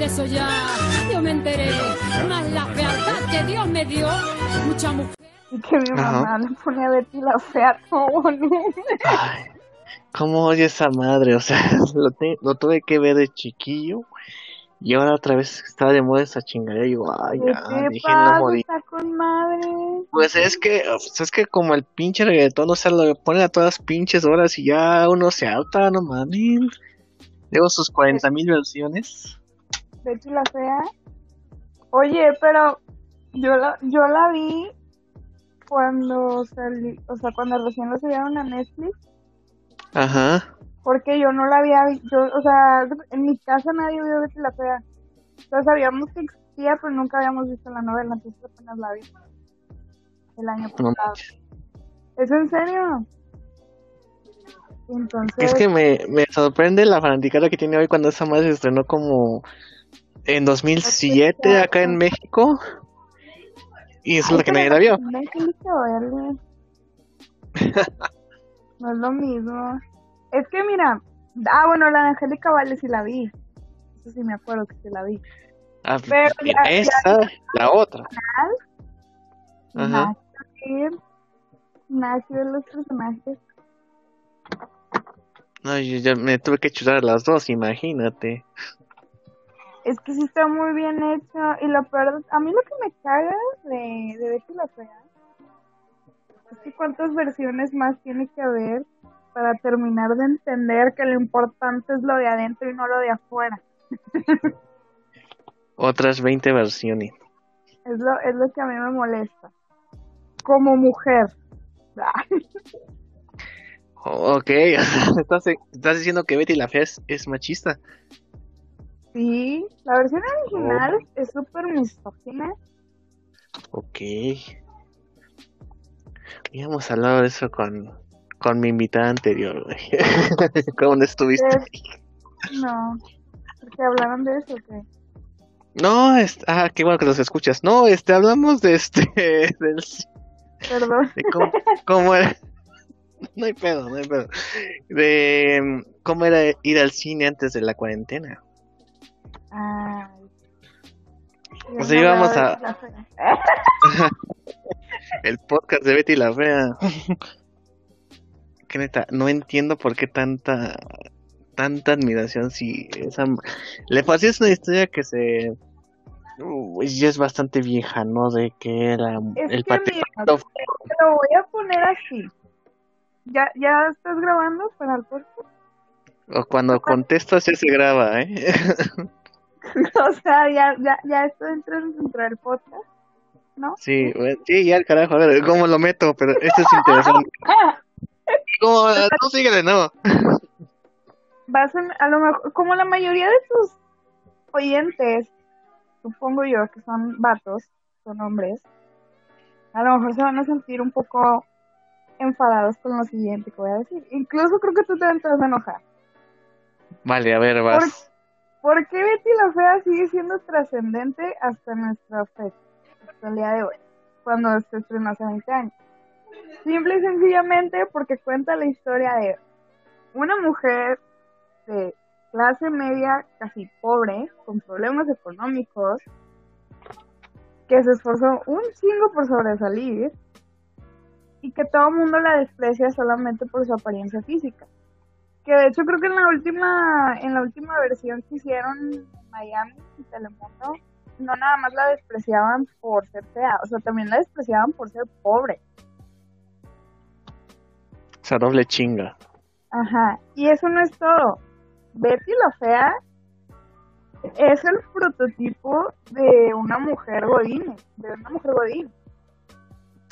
de eso ya yo me enteré. Más la fealdad que Dios me dio, mucha mujer. Y que mi mamá le pone a Betty la fea todo. Ay, ¿cómo oye esa madre? O sea, lo, te- lo tuve que ver de chiquillo y ahora otra vez está de moda esa chingadera. Y digo, ay, ¿Qué ya, déjenlo pasa? morir. Está con madre. Pues es que, pues es que como el pinche reggaetón, o sea, lo ponen a todas pinches horas y ya uno se harta, no mames. Luego sus 40 mil versiones. Betty la fea. Oye, pero yo la, yo la vi cuando salí, o sea, cuando recién lo subieron a Netflix, Ajá. porque yo no la había vi- yo, o sea, en mi casa nadie vio Betty la fea. Entonces sabíamos que existía, pero nunca habíamos visto la novela, entonces apenas la vi el año pasado. ¿Es en serio? Entonces, Es que me, me sorprende la fanaticada que tiene hoy cuando esa madre se estrenó como en 2007 acá en México. Y eso es lo que nadie la vio. No es lo mismo. Es que mira, ah, bueno, la de Angélica Vale sí la vi. Eso sí me acuerdo que sí la vi. Ah, Pero ya- esa, la otra. Ajá. Nada que ver. Nada que ver los personajes. No, yo ya me tuve que chutar a las dos, imagínate. Es que sí está muy bien hecho. Y lo peor, a mí lo que me caga de, de Betty la Fea es que cuántas versiones más tiene que haber para terminar de entender que lo importante es lo de adentro y no lo de afuera. Otras 20 versiones. Es lo, es lo que a mí me molesta. Como mujer. Ok, estás, estás diciendo que Betty la Fea es, es machista. Sí, la versión original es súper misógina. Ok. Habíamos hablado de eso con, con mi invitada anterior, güey. ¿Cómo no estuviste? No, porque hablaron de eso, ¿qué? No, es- ah, qué bueno que los escuchas. No, este, hablamos de este, del, Perdón. de cómo, cómo era. No hay pedo, no hay pedo. De mm, cómo era ir al cine antes de la cuarentena. Sea, íbamos a-. El podcast de Betty la Fea. Que neta, no entiendo por qué tanta tanta admiración si esa le es una historia que se uh, ya es bastante vieja, ¿no? De que era Es el que mira, lo voy a poner así. ¿Ya, ¿Ya estás grabando para el podcast? o cuando contestas ya se graba, ¿eh? o sea, ya, ya, ya esto entra dentro del podcast, ¿no? Sí, sí, ya el carajo, a ver, ¿cómo lo meto? Pero esto es interesante. ¿Cómo? No síguele, no. Vas a, a lo mejor, como la mayoría de tus oyentes, supongo yo que son vatos, son hombres, a lo mejor se van a sentir un poco enfadados con lo siguiente que voy a decir. Incluso creo que tú también te vas a enojar. Vale, a ver, vas. ¿Por qué Betty la Fea sigue siendo trascendente hasta nuestra fecha, hasta el día de hoy, cuando se estrenó hace 20 años? Simple y sencillamente porque cuenta la historia de una mujer de clase media, casi pobre, con problemas económicos, que se esforzó un chingo por sobresalir y que todo el mundo la desprecia solamente por su apariencia física que de hecho creo que en la última en la última versión que hicieron en Miami y Telemundo no nada más la despreciaban por ser fea, o sea, también la despreciaban por ser pobre. O sea, doble chinga. Ajá, y eso no es todo. Betty la fea es el prototipo de una mujer godín, de una mujer godín.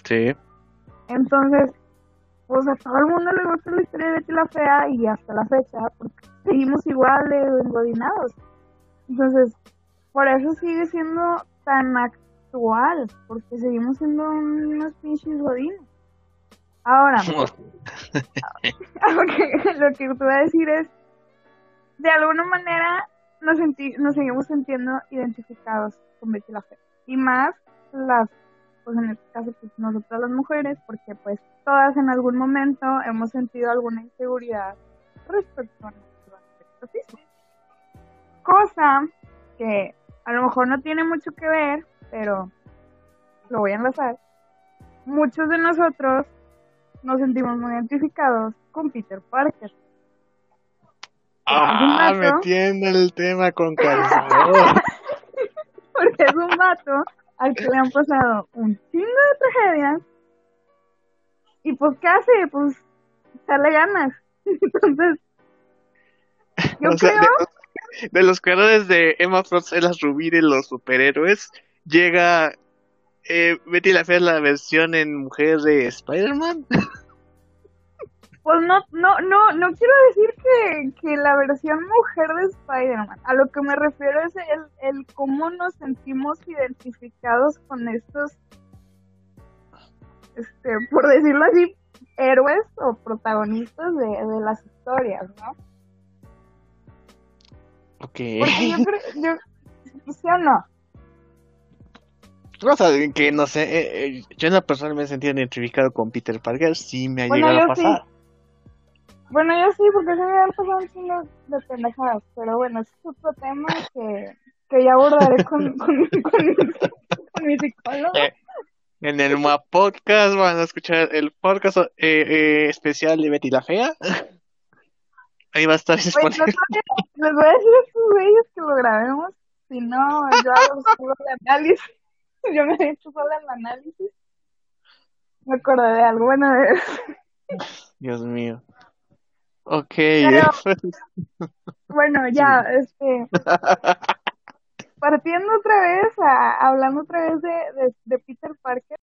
Sí. Entonces, pues a todo el mundo le gusta la historia de Betty la Fea y hasta la fecha, porque seguimos igual de engodinados. Entonces, por eso sigue siendo tan actual, porque seguimos siendo unos pinches godines. Ahora, lo que, lo que te voy a decir es, de alguna manera nos, nos seguimos sintiendo identificados con Betty la Fea. Y más las, pues en este caso, pues nosotras las mujeres, porque pues todas en algún momento hemos sentido alguna inseguridad respecto a nuestro aspecto físico. Cosa que a lo mejor no tiene mucho que ver, pero lo voy a enlazar. Muchos de nosotros nos sentimos muy identificados con Peter Parker. Ah, metiendo el tema con calzador. Porque es un vato al que le han pasado un chingo de tragedias. Y pues, ¿qué hace? Pues, echarle ganas. Entonces, yo O sea, creo... de, los, de los creadores de Emma Frost, las Rubí de los superhéroes, llega eh, Betty la Fea la versión en mujer de Spider-Man. Pues no, no, no, no quiero decir que, que la versión mujer de Spider-Man. A lo que me refiero es el, el cómo nos sentimos identificados con estos, este, por decirlo así, héroes o protagonistas de, de las historias, ¿no? Ok. Porque yo creo, yo, ¿sí o no? O sea, que no sé, eh, eh, yo en la persona me he sentido identificado con Peter Parker, sí me ha Bueno, llegado a sí. Bueno, yo sí, porque se me han pasado un chingo de pendejadas, pero bueno, es otro tema que, que ya abordaré con, con, con, con mi psicólogo. Eh, En el MA Podcast van a escuchar el podcast eh, eh, especial de Betty la Fea. Ahí va a estar Pues, disponible. les, voy a, les voy a decir a estos güeyes que lo grabemos, si no, yo hago solo el análisis, yo me he hecho sola el análisis. Me acordé de bueno, de- Dios mío. Ok. Pero- bueno, ya, este, partiendo otra vez, a, hablando otra vez de, de, de Peter Parker.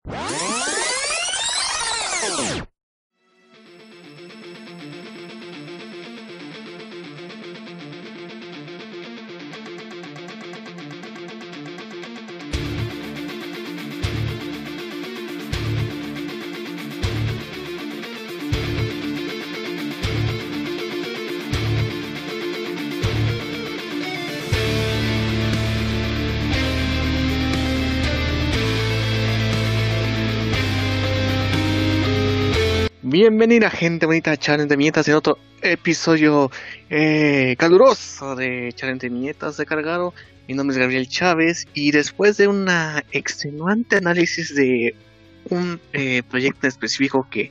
Bienvenida gente bonita a Challenge de Viñetas en otro episodio eh, caluroso de Challenge de Viñetas de Cargado. Mi nombre es Gabriel Chávez y después de una extenuante análisis de un eh, proyecto específico que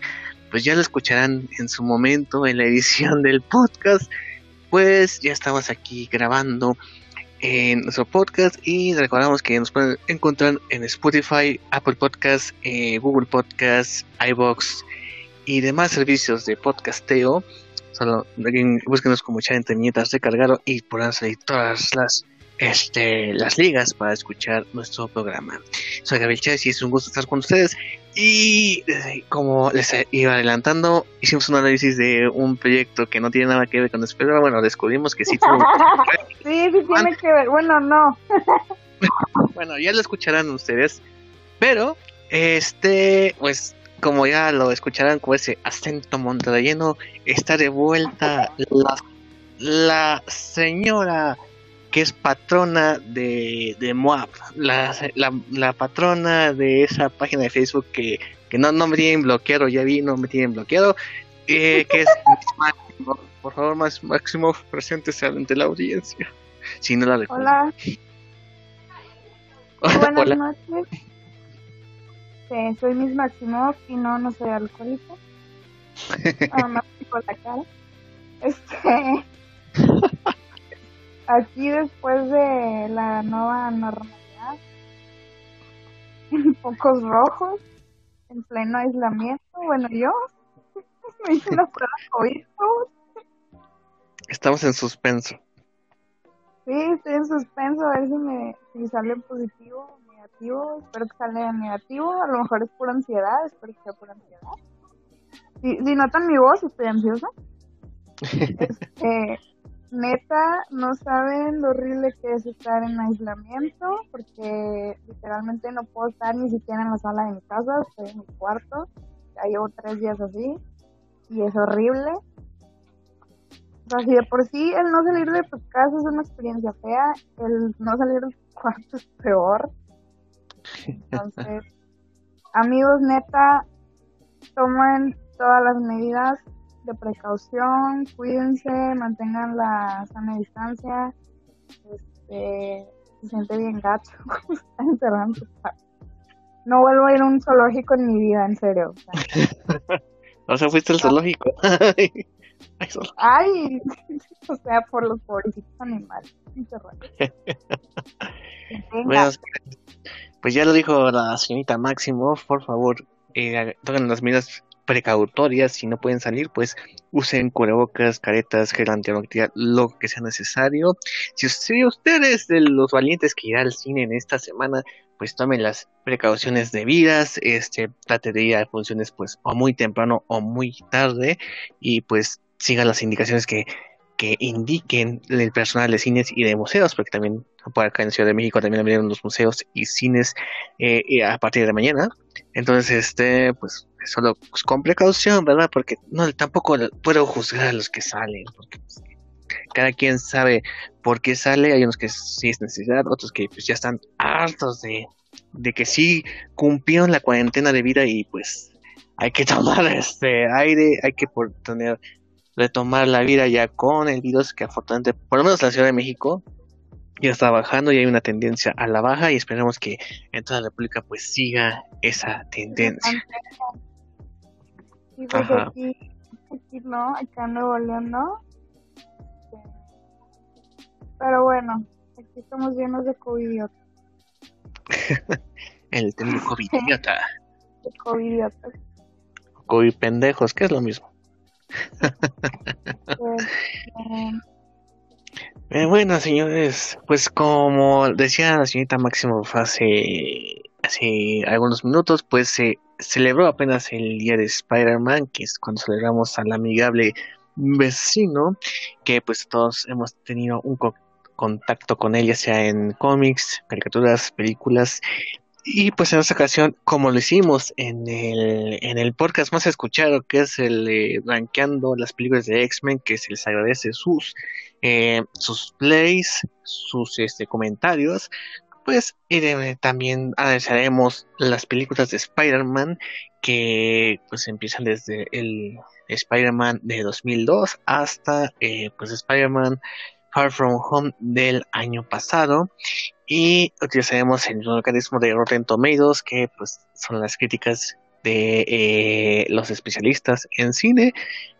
pues ya lo escucharán en su momento en la edición del podcast, pues ya estamos aquí grabando en nuestro podcast y recordamos que nos pueden encontrar en Spotify, Apple Podcasts, eh, Google Podcasts, iBox y demás servicios de podcasteo. Solo en- búsquenos como echar entre viñetas de cargado y podrán salir todas las este, las ligas para escuchar nuestro programa. Soy Gabriel Chávez y es un gusto estar con ustedes. Y eh, como les iba adelantando, hicimos un análisis de un proyecto que no tiene nada que ver con esto, pero bueno, descubrimos que sí tuvo Sí, sí tiene que ver, bueno, no. Bueno, ya lo escucharán ustedes. Pero, este, pues, como ya lo escucharán con ese acento monterreyeno, está de vuelta la, la señora que es patrona de, de Moab, la, la, la patrona de esa página de Facebook que, que no, no me tienen bloqueado, ya vi, no me tienen bloqueado, eh, que es Máximo. Por favor, más Máximo, preséntese ante la audiencia. Si no la recuerdo. Hola, buenas Hola. noches. Soy Miss Maximoff y no, no soy alcohólica. Nada más por la cara. Este. Aquí después de la nueva normalidad, en pocos rojos, en pleno aislamiento, bueno, yo me hice una prueba COVID. Estamos en suspenso. Sí, estoy en suspenso a ver si me si sale positivo negativo. Espero que salga negativo. A lo mejor es por ansiedad. Espero que sea por ansiedad. Si, si notan mi voz, estoy ansiosa. Este, neta, no saben lo horrible que es estar en aislamiento. Porque literalmente no puedo estar ni siquiera en la sala de mi casa. Estoy en mi cuarto. Ya llevo tres días así. Y es horrible. O sea, si de por sí el no salir de tu casa es una experiencia fea, el no salir del cuarto es peor. Entonces, amigos, neta, tomen todas las medidas de precaución, cuídense, mantengan la sana distancia. Este, se siente bien gacho estar encerrado en su casa. No vuelvo a ir a un zoológico en mi vida, en serio. O sea, fuiste al zoológico. Ay, o sea, por los pobrecitos animales. Venga, pues ya lo dijo la señorita Máximo, por favor, eh, las medidas precautorias, si no pueden salir, pues usen cubrebocas, caretas, gel antibacterial, lo que sea necesario. Si si usted es de los valientes que irá al cine en esta semana, pues tomen las precauciones debidas, este, trate de ir a funciones pues o muy temprano o muy tarde y pues siga las indicaciones que, que indiquen el personal de cines y de museos, porque también por acá en Ciudad de México también abrieron los museos y cines eh, y a partir de mañana. Entonces, este, pues solo pues, con precaución, ¿verdad? Porque no tampoco puedo juzgar a los que salen, porque pues, cada quien sabe por qué sale, hay unos que sí es necesidad, otros que pues ya están hartos de, de que sí cumplieron la cuarentena de vida y pues hay que tomar este aire, hay que por tener retomar la vida ya con el virus que afortunadamente, por lo menos en la Ciudad de México, ya está bajando y hay una tendencia a la baja y esperemos que en toda la República pues siga esa tendencia. Pues Ajá. aquí, aquí no, acá en Nuevo León no. Pero bueno, aquí estamos llenos de covidiotas. El término COVID idiota, De covidiotas. COVID pendejos, que es lo mismo. Eh, bueno, señores, pues como decía la señorita Máximo hace, hace algunos minutos, pues se celebró apenas el día de Spider-Man, que es cuando celebramos al amigable vecino, que pues todos hemos tenido un co- contacto con él, ya sea en cómics, caricaturas, películas, y pues en esta ocasión, como lo hicimos en el, en el podcast más escuchado, que es el rankeando las películas de X-Men, que se les agradece sus eh, sus plays, sus este, comentarios, pues también analizaremos las películas de Spider-Man que pues empiezan desde el Spider-Man de 2002 hasta eh, pues Spider-Man Far From Home del año pasado y utilizaremos el mecanismo de Rotten Tomatoes que pues son las críticas de eh, los especialistas en cine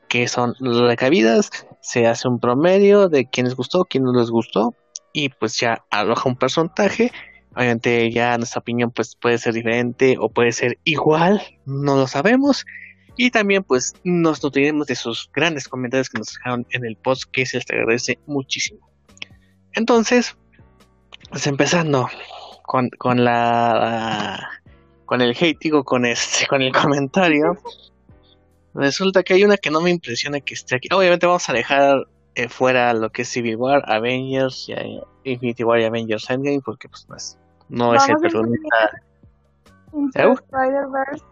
que son recabidas se hace un promedio de quién les gustó, quién no les gustó y pues ya arroja un porcentaje. Obviamente ya nuestra opinión pues puede ser diferente o puede ser igual, no lo sabemos. Y también pues nos nutriremos de sus grandes comentarios que nos dejaron en el post que se les agradece muchísimo. Entonces, pues empezando con, con la con el hate, digo, con este, con el comentario. Resulta que hay una que no me impresiona que esté aquí. Obviamente vamos a dejar eh, fuera lo que es Civil War, Avengers, y, eh, Infinity War y Avengers Endgame, porque pues no es, no es el protagonista. Spider-Verse.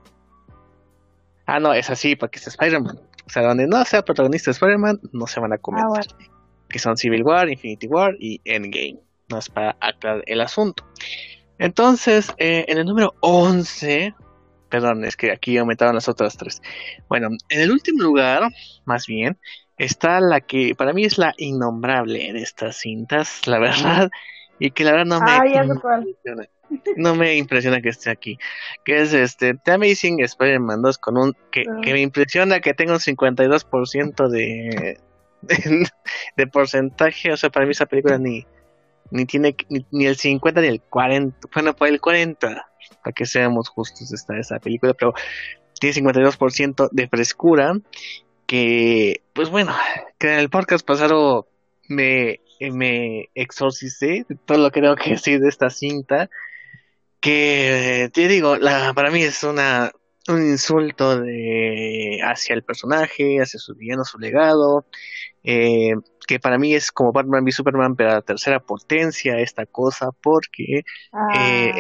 Ah, no, es así, porque es Spider-Man. O sea, donde no sea protagonista Spider-Man, no se van a comentar. Ah, Que son Civil War, Infinity War y Endgame. No es para aclarar el asunto. Entonces, eh, en el número 11, perdón, es que aquí aumentaron las otras tres. Bueno, en el último lugar, más bien, está la que para mí es la innombrable de estas cintas, la verdad, y que la verdad no me, Ah, ya no me impresiona que esté aquí, que es este The Amazing Spider-Man 2 con un que, Ah. que me impresiona que tenga un 52% de, de de porcentaje, o sea, para mí esa película ni ni tiene ni, ni el 50 ni el 40, bueno, por el 40, para que seamos justos está esa película, pero tiene 52% de frescura que pues bueno, que en el podcast pasado me me exorcicé de todo lo que tengo que decir de esta cinta que te digo, la para mí es una un insulto de hacia el personaje, hacia su villano, su legado, eh, que para mí es como Batman v Superman, pero a la tercera potencia esta cosa, porque Eh,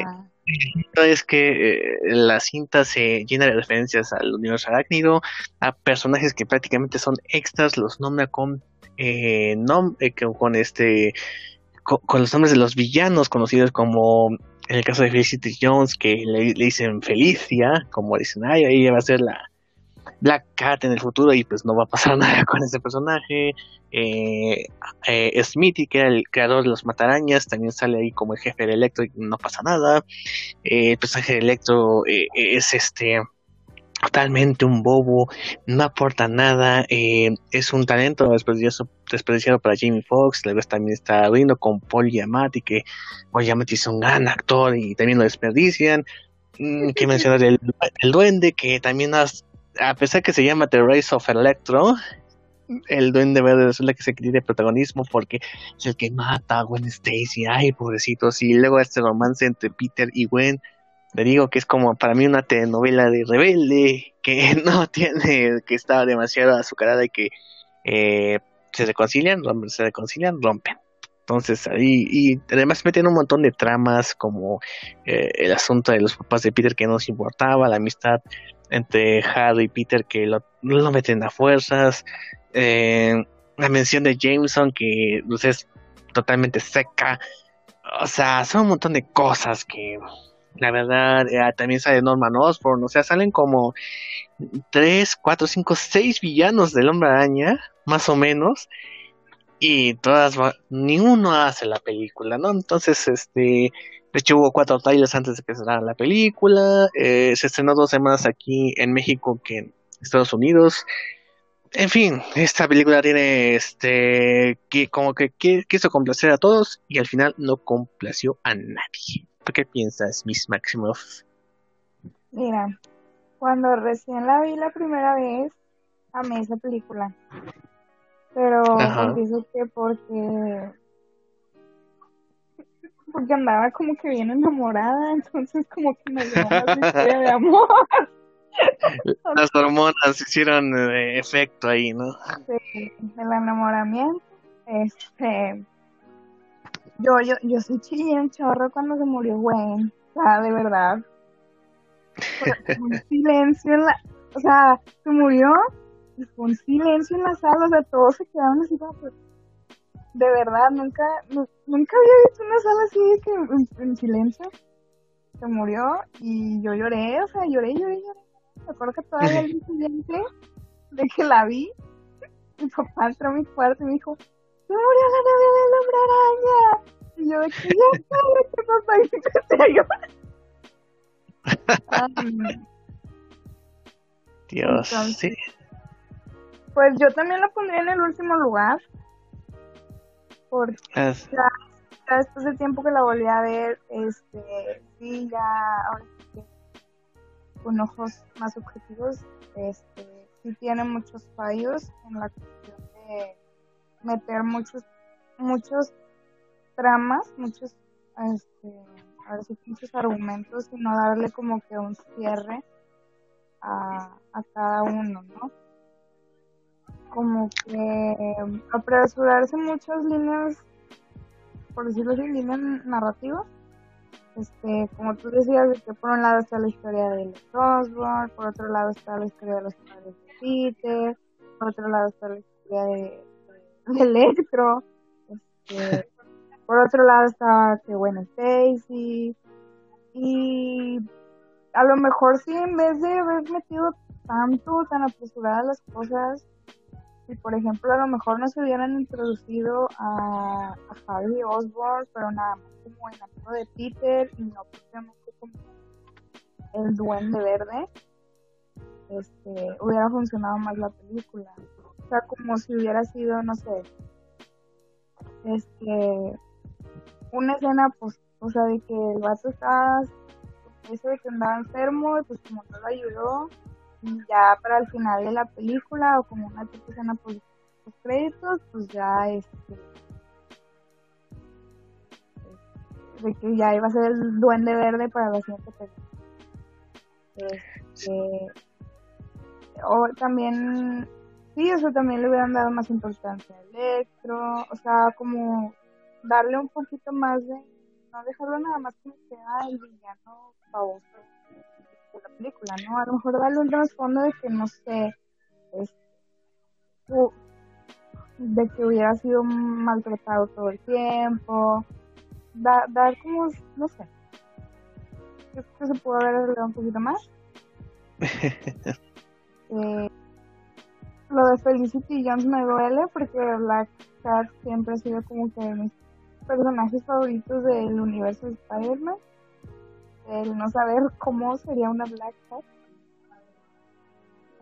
Ah, es que eh, la cinta se llena de referencias al universo arácnido, a personajes que prácticamente son extras, los nombra con eh, nom- con, con este con, con los nombres de los villanos conocidos como en el caso de Felicity Jones que le, dicen Felicia, como dicen, ay, ahí va a ser la Black Cat en el futuro y pues no va a pasar nada con ese personaje. Eh, eh, Smithy, que era el creador de los matarañas, también sale ahí como el jefe del Electro y no pasa nada. Eh, el personaje de Electro eh, es este totalmente un bobo, no aporta nada, eh, es un talento desperdiciado, desperdiciado para Jamie Foxx, luego también está viendo con Paul Giamatti, que Paul Giamatti es un gran actor y también lo desperdician, mm, que mencionar el, el duende, que también a pesar que se llama The Rise of Electro, el duende verde resulta que se tiene protagonismo porque es el que mata a Gwen Stacy, ay pobrecitos, y luego este romance entre Peter y Gwen, le digo que es como para mí una telenovela de rebelde que no tiene que está demasiado azucarada y que eh, se reconcilian rompen, se reconcilian rompen. Entonces ahí y además meten un montón de tramas como eh, el asunto de los papás de Peter que no nos importaba la amistad entre Harry y Peter que lo, lo meten a fuerzas eh, la mención de Jameson que pues, es totalmente seca. O sea son un montón de cosas que la verdad, eh, también sale Norman Osborn, o sea, salen como 3, 4, 5, 6 villanos del Hombre Araña, más o menos, y todas, ni uno hace la película, ¿no? Entonces, este, de hecho hubo cuatro trailers antes de que se la película, eh, se estrenó dos semanas aquí en México que en Estados Unidos, en fin, esta película tiene este que como que quiso complacer a todos y al final no complació a nadie. ¿Tú qué piensas, Miss Maximoff? Mira, cuando recién la vi la primera vez, amé esa película. Pero pienso que porque porque andaba como que bien enamorada, entonces como que me dio más historia de amor. Las hormonas hicieron eh, efecto ahí, ¿no? Sí, el enamoramiento. Este. Yo, yo, yo sí chillé un chorro cuando se murió Gwen. O sea, de verdad. Fue un silencio en la. O sea, se murió y fue un silencio en la sala. O sea, todos se quedaron así como. Pues, de verdad, nunca, nunca había visto una sala así que en, en silencio. Se murió y yo lloré, o sea, lloré, lloré, lloré me acuerdo que todavía el día siguiente de que la vi, mi papá entró a mi cuarto y me dijo, ¡Se murió la novia del hombre araña! Y yo ya cállate papá y empecé a llorar. Dios, Entonces, sí. Pues yo también la pondría en el último lugar. Porque es... ya, ya, después del tiempo que la volví a ver, este, sí, ya, ahora sí con ojos más objetivos, este, sí tiene muchos fallos en la cuestión de meter muchos, muchos tramas, muchos, este, a ver si muchos argumentos y no darle como que un cierre a, a cada uno, ¿no? Como que apresurarse muchas líneas, por decirlo así, líneas narrativas este, como tú decías, que por un lado está la historia de los Osborn, por otro lado está la historia de los padres de Peter, por otro lado está la historia de, de Electro, este, por otro lado está que bueno Stacy, y a lo mejor sí, en vez de haber metido tanto, tan apresuradas las cosas, si por ejemplo a lo mejor no se hubieran introducido a, a Harry Osborn, pero nada más como el amigo de Peter y no propiamente como el duende verde, este, hubiera funcionado más la película. O sea, como si hubiera sido, no sé, este, una escena, pues, o sea, de que el vato estaba, eso que andaba enfermo, y pues como no lo ayudó, ya para el final de la película o como una tipo escena post créditos pues ya este de que ya iba a ser el duende verde para la siguiente película. Este, o también sí eso también le hubieran dado más importancia a Electro o sea como darle un poquito más de no dejarlo nada más como que ah, el villano famoso de la película, ¿no? A lo mejor darle un trasfondo de que, no sé, es, de que hubiera sido maltratado todo el tiempo, da, dar como, no sé, creo que se pudo haber arreglado un poquito más. eh, de Felicity Jones me duele porque Black Cat siempre ha sido como que de mis personajes favoritos del universo de Spider-Man. El no saber cómo sería una Black Cat.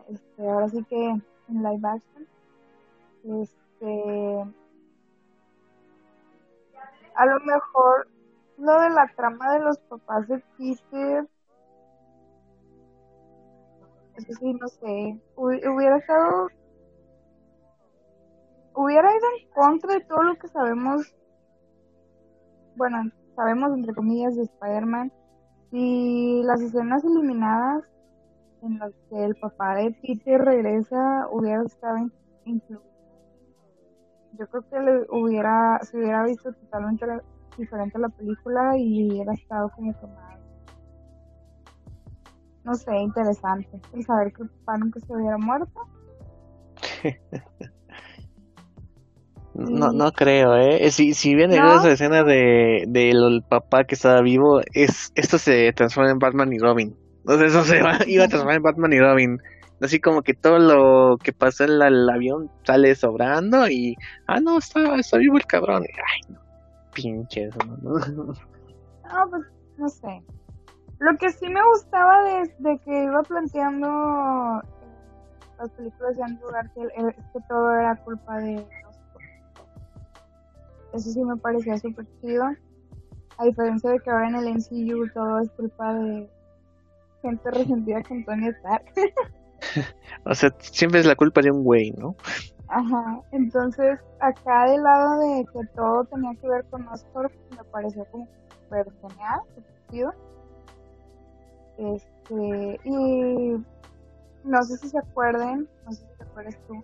Este, ahora sí que en live action. Este. A lo mejor lo de la trama de los papás de Peter eso sí, no sé, hubiera estado, hubiera ido en contra de todo lo que sabemos, bueno, sabemos entre comillas de Spider-Man, y las escenas eliminadas en las que el papá de Peter regresa hubiera estado incluido. Yo creo que le hubiera, se hubiera visto totalmente diferente la película y hubiera estado como no sé, interesante. El saber que papá nunca se hubiera muerto. No, no creo, ¿eh? Si, si bien ¿No? esa escena de, del papá que estaba vivo, es esto se transforma en Batman y Robin. Entonces eso se va, iba a transformar en Batman y Robin. Así como que todo lo que pasó en el avión sale sobrando y... Ah, no, está, está vivo el cabrón. Ay, no, pinche eso, ¿no? No, pues, no sé. Lo que sí me gustaba de, que iba planteando las películas de Andrew Garfield es que todo era culpa de Eso sí me parecía súper chido. A diferencia de que ahora en el MCU todo es culpa de gente resentida con Tony Stark. o sea, siempre es la culpa de un güey, ¿no? Ajá, entonces acá del lado de que todo tenía que ver con Oscorp me pareció como súper genial, súper chido este, y no sé si se acuerden, no sé si te acuerdas tú,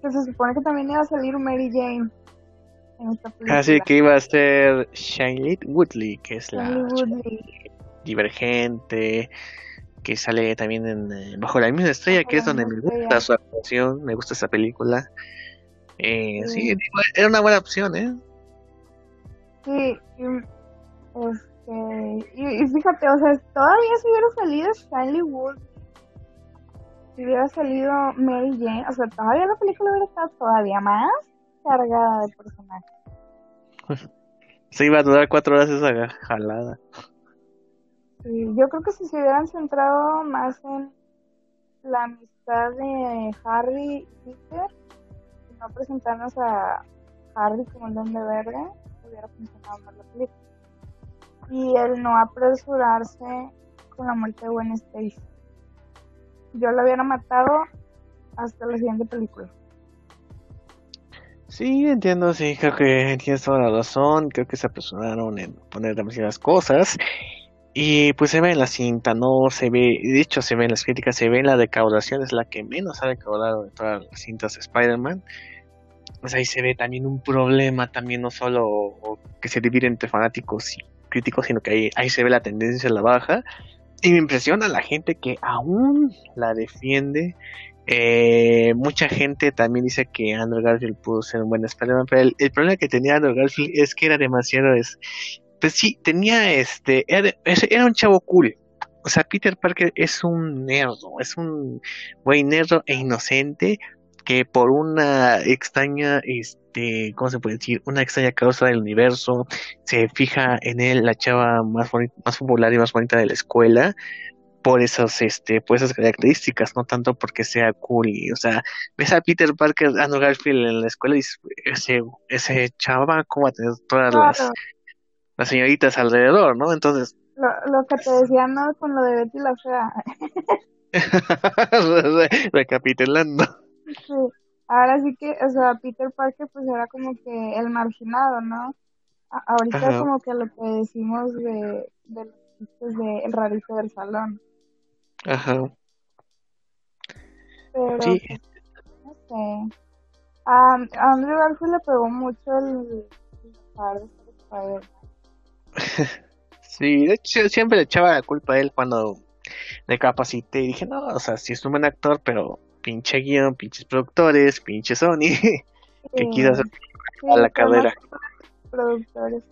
que se supone que también iba a salir Mary Jane en esta película. Así que iba a ser Shailene Woodley, que es la divergente, que sale también en eh, Bajo la misma estrella, que es donde me gusta su actuación, me gusta esa película. Eh, sí. era una buena opción, ¿eh? Sí, pues, y, fíjate, o sea, todavía si hubiera salido Stanley Wood, si hubiera salido Mary Jane, o sea, todavía la película hubiera estado todavía más cargada de personajes. Se iba a durar cuatro horas esa jalada. yo creo que si se hubieran centrado más en la amistad de Harry y Peter, y no presentarnos a Harry como el de verde, hubiera funcionado más la película y el no apresurarse con la muerte de Gwen Stacy. Yo lo hubiera matado hasta la siguiente película. Sí, entiendo, sí, creo que tienes toda la razón, creo que se apresuraron en poner demasiadas cosas y pues se ve en la cinta, no se ve, de hecho se ve en las críticas, se ve en la recaudación, es la que menos ha recaudado de todas las cintas de Spider-Man. Pues ahí se ve también un problema, también no solo que se divide entre fanáticos y crítico, sino que ahí, ahí se ve la tendencia a la baja. Y me impresiona la gente que aún la defiende. Eh, mucha gente también dice que Andrew Garfield pudo ser un buen Spider-Man, pero el, problema que tenía Andrew Garfield es que era demasiado. Es, pues sí, tenía este. Era, era un chavo cool. O sea, Peter Parker es un nerdo, es un güey nerdo e inocente que por una extraña este, ¿cómo se puede decir? Una extraña causa del universo, se fija en él la chava más, más popular y más bonita de la escuela, por esas, este, por esas características, no tanto porque sea cool y, o sea, ves a Peter Parker, Andrew Garfield en la escuela y ese, ese chava, ¿cómo va a tener todas las, las señoritas alrededor, ¿no? Entonces... Lo, lo que te decía, ¿no? Con lo de Betty la Fea. Recapitulando. Ahora sí que, o sea, Peter Parker pues era como que el marginado, ¿no? ahorita como que lo que decimos de, de los chistes de el rarito del salón. Ajá. Pero, sí. Pues, no sé. A, Andrew Garfield le pegó mucho el, el Sí, de hecho siempre le echaba la culpa a él cuando le capacité y dije, no, o sea, sí es un buen actor, pero pinche guion, pinches productores, pinche Sony, que quiso hacer a la carrera. Productores.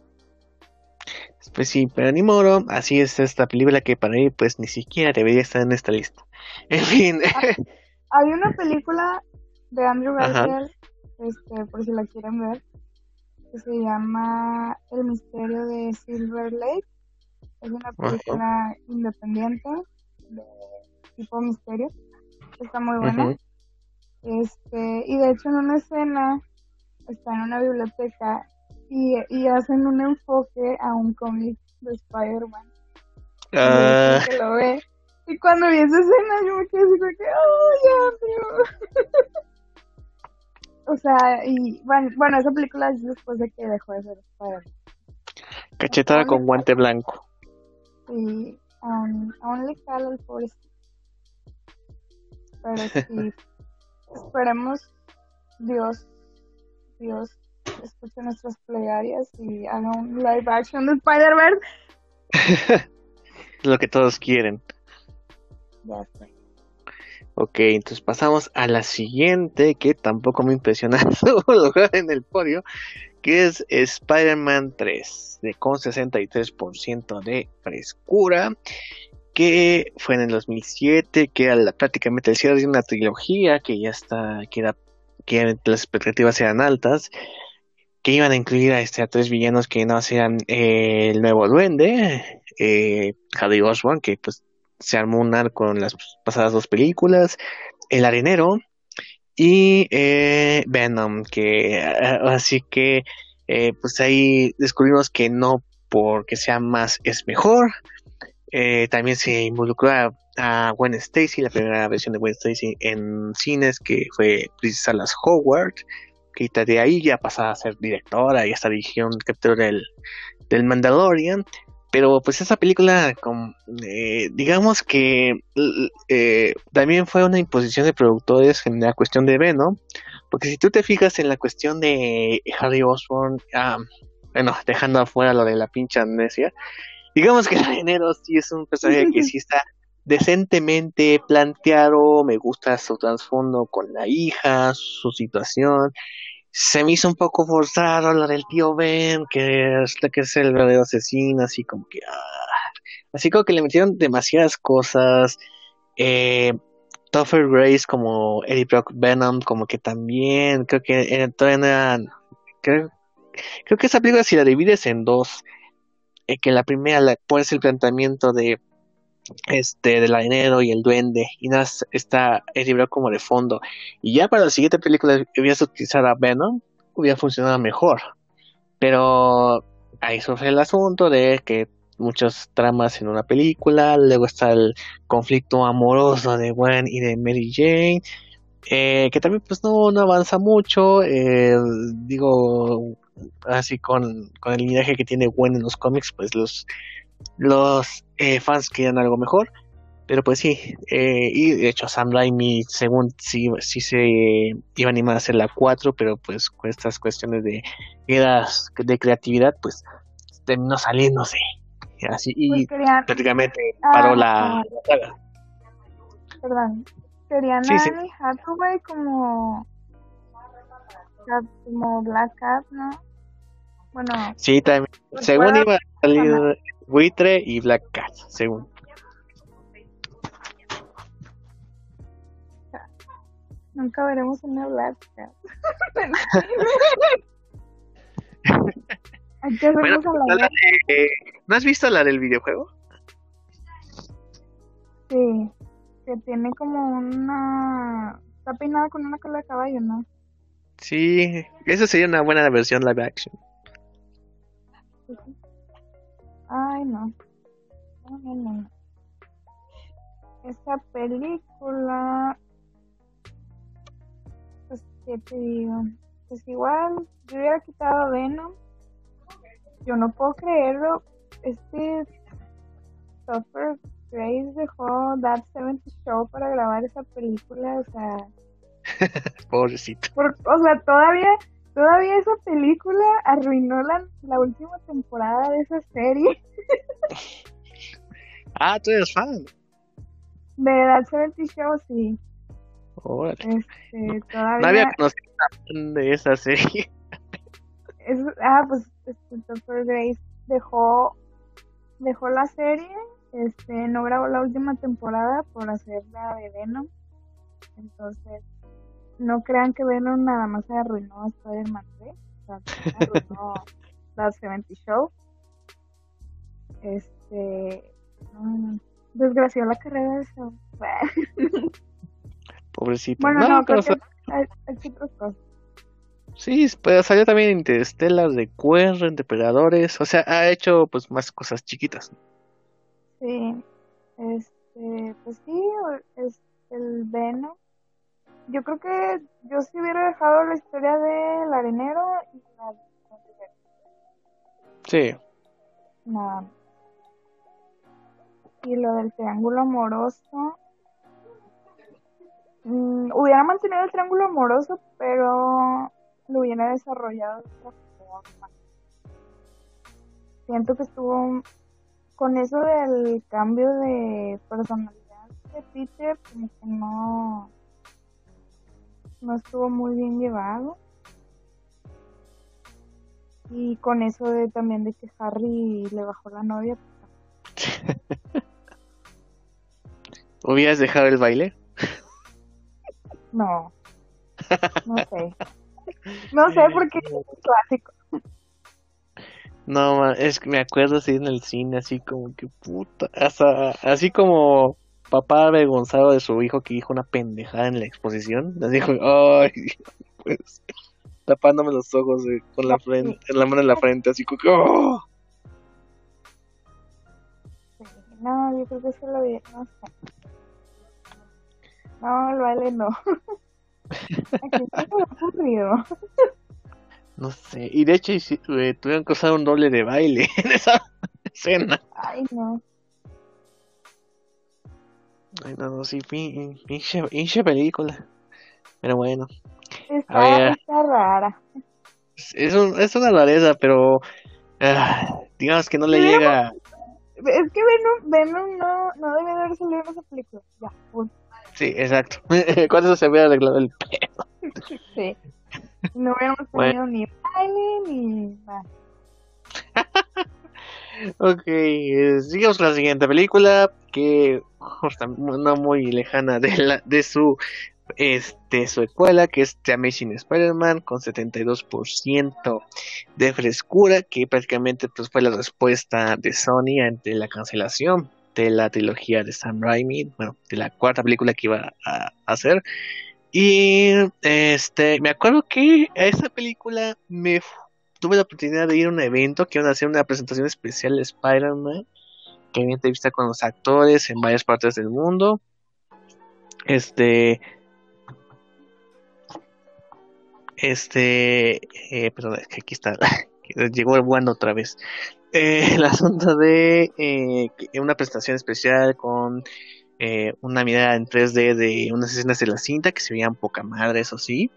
Pues sí, pero ni modo, así es esta película que para mí pues ni siquiera debería estar en esta lista. En fin. Hay una película de Andrew. Garfield, este, por si la quieren ver, que se llama El misterio de Silver Lake. Es una película independiente de tipo misterio. Está muy buena. Este, y de hecho en una escena está en una biblioteca y, y hacen un enfoque a un cómic de Spider-Man. Y Ah, que lo ve. Y cuando vi esa escena yo me quedé así como que, ¡oh, ya, tío! o sea, y bueno, bueno, esa película es después de que dejó de ser Spider-Man. cachetada con guante blanco. Y um, only Call el pobre Steve. Pero sí, esperemos Dios, Dios escuche nuestras plegarias y haga un live action de Spider-Verse. Lo que todos quieren. Ya sé. Ok, entonces pasamos a la siguiente, que tampoco me impresiona su lugar en el podio, que es Spider-Man 3, de con 63% de frescura, que fue en el 2007, que era la- prácticamente el cierre de una trilogía, que ya está, que las expectativas eran altas, que iban a incluir a, este, a tres villanos que no sean eh, el nuevo duende, eh, Harry Osborn, que pues se armó un arco en las pasadas dos películas, El Arenero y eh, Venom, que eh, así que pues ahí descubrimos que no porque sea más es mejor. Eh, también se involucró a, a Gwen Stacy, la primera versión de Gwen Stacy en cines, que fue Princess Salas Howard, que de ahí ya pasaba a ser directora y hasta dirigió un capítulo del, del Mandalorian. Pero pues esa película, eh, digamos que eh, también fue una imposición de productores en la cuestión de Venom, porque si tú te fijas en la cuestión de Harry Osborn, ah, bueno, dejando afuera lo de la pinche amnesia, digamos que enero sí es un personaje que sí está decentemente planteado, me gusta su trasfondo con la hija, su situación, se me hizo un poco forzado lo del tío Ben, que es, que es el verdadero asesino, así como que... ah. Así como que le metieron demasiadas cosas. Eh, Grace como Eddie Brock Venom, como que también, creo que era- todavía no eran... Creo, creo que esa película si la divides en dos, eh, que la primera la, pones el planteamiento de este del arenero y el duende y nada está Eddie Brock como de fondo. Y ya para la siguiente película hubieras utilizado a Venom hubiera funcionado mejor. Pero ahí surge el asunto de que muchas tramas en una película luego está el conflicto amoroso de Gwen y de Mary Jane eh, que también pues no, no avanza mucho eh, digo así con, con el linaje que tiene Gwen en los cómics pues los los eh, fans querían algo mejor, pero pues sí, eh, y de hecho Sam Raimi, según sí, sí se iba a animar a hacer la 4, pero pues con estas cuestiones de guerras de creatividad, pues terminó saliéndose. Así, y Pues querían, prácticamente Ah, paró la ah. saga. perdón, querían Sí, sí. Hathaway como Black Cat, ¿no? Bueno, Sí, también, Pues según iba a salir Buitre y Black Cat, según. nunca veremos una Black Cat. Bueno, a la de- eh, ¿No has visto la del videojuego? Sí, que tiene como una... Está peinada con una cola de caballo, ¿no? Sí, esa sería una buena versión live action. Ay, no. No, no, no. Esa película... Pues, ¿qué te digo? Pues igual, yo hubiera quitado Venom. Yo no puedo creerlo. Este... Topher Grace dejó That 70 Show para grabar esa película, o sea... Pobrecito. Por- o sea, todavía, todavía esa película arruinó la, la última temporada de esa serie Ah, tú eres fan. de That 70 Show, sí. Órale. Este, No todavía. había conocido de esa serie. es- ah, pues este, Topher Grace dejó, dejó la serie, este, no grabó la última temporada por hacer la de Venom. Entonces, no crean que Venom nada más se arruinó a Spider-Man 3. O sea, arruinó la 70 Show. Este. No, desgració la carrera de eso. Pobrecito. Bueno, no, creo que hay, hay otras cosas. Sí, pues salió también Interstellar de QR, Depredadores, o sea, ha hecho pues más cosas chiquitas. Sí, este, pues sí, es el Venom. Yo creo que yo sí hubiera dejado la historia del arenero y la Sí. Nada. Y lo del triángulo amoroso. Mm, hubiera mantenido el triángulo amoroso, pero lo hubiera desarrollado de otra forma. Siento que estuvo con eso del cambio de personalidad de Peter, como que no, no estuvo muy bien llevado. Y con eso de también de que Harry le bajó la novia. ¿Hubieras dejado el baile? No. No sé. No sé porque es un clásico. No, es que me acuerdo así en el cine, así como que puta, hasta, así como papá avergonzado de su hijo que dijo una pendejada en la exposición, le dijo, ay, pues, tapándome los ojos eh, con la frente, la mano en la frente, así como que, oh". No, yo creo que eso lo vi, no sé. No, el baile no. Aquí está aburrido. No sé, y de hecho eh, tuvieron que usar un doble de baile en esa escena. Ay, no. Ay, no, no, sí, pinche, pinche película. Pero bueno. Está, ver, está rara. Es, un, es una rareza, pero ah, digamos que no le llega. Es que Venom, Venom no, no debe haber salido en esa película. Ya, punto. Sí, exacto. Eso se hubiera arreglado el pedo. Sí. No hubiéramos tenido ni baile ni nada. ok, eh, sigamos con la siguiente película que no muy lejana de la de su este su escuela que es The Amazing Spider-Man con 72% de frescura que prácticamente pues fue la respuesta de Sony ante la cancelación de la trilogía de Sam Raimi, bueno, de la cuarta película que iba a hacer. Y este, me acuerdo que a esa película me tuve la oportunidad de ir a un evento que iban a hacer una presentación especial de Spider-Man, que había entrevista con los actores en varias partes del mundo. Este, este, eh, perdón, que aquí está, llegó el bueno otra vez. Eh, el de eh, una presentación especial con eh, una mirada en 3D de unas escenas de la cinta que se veían poca madre, eso sí.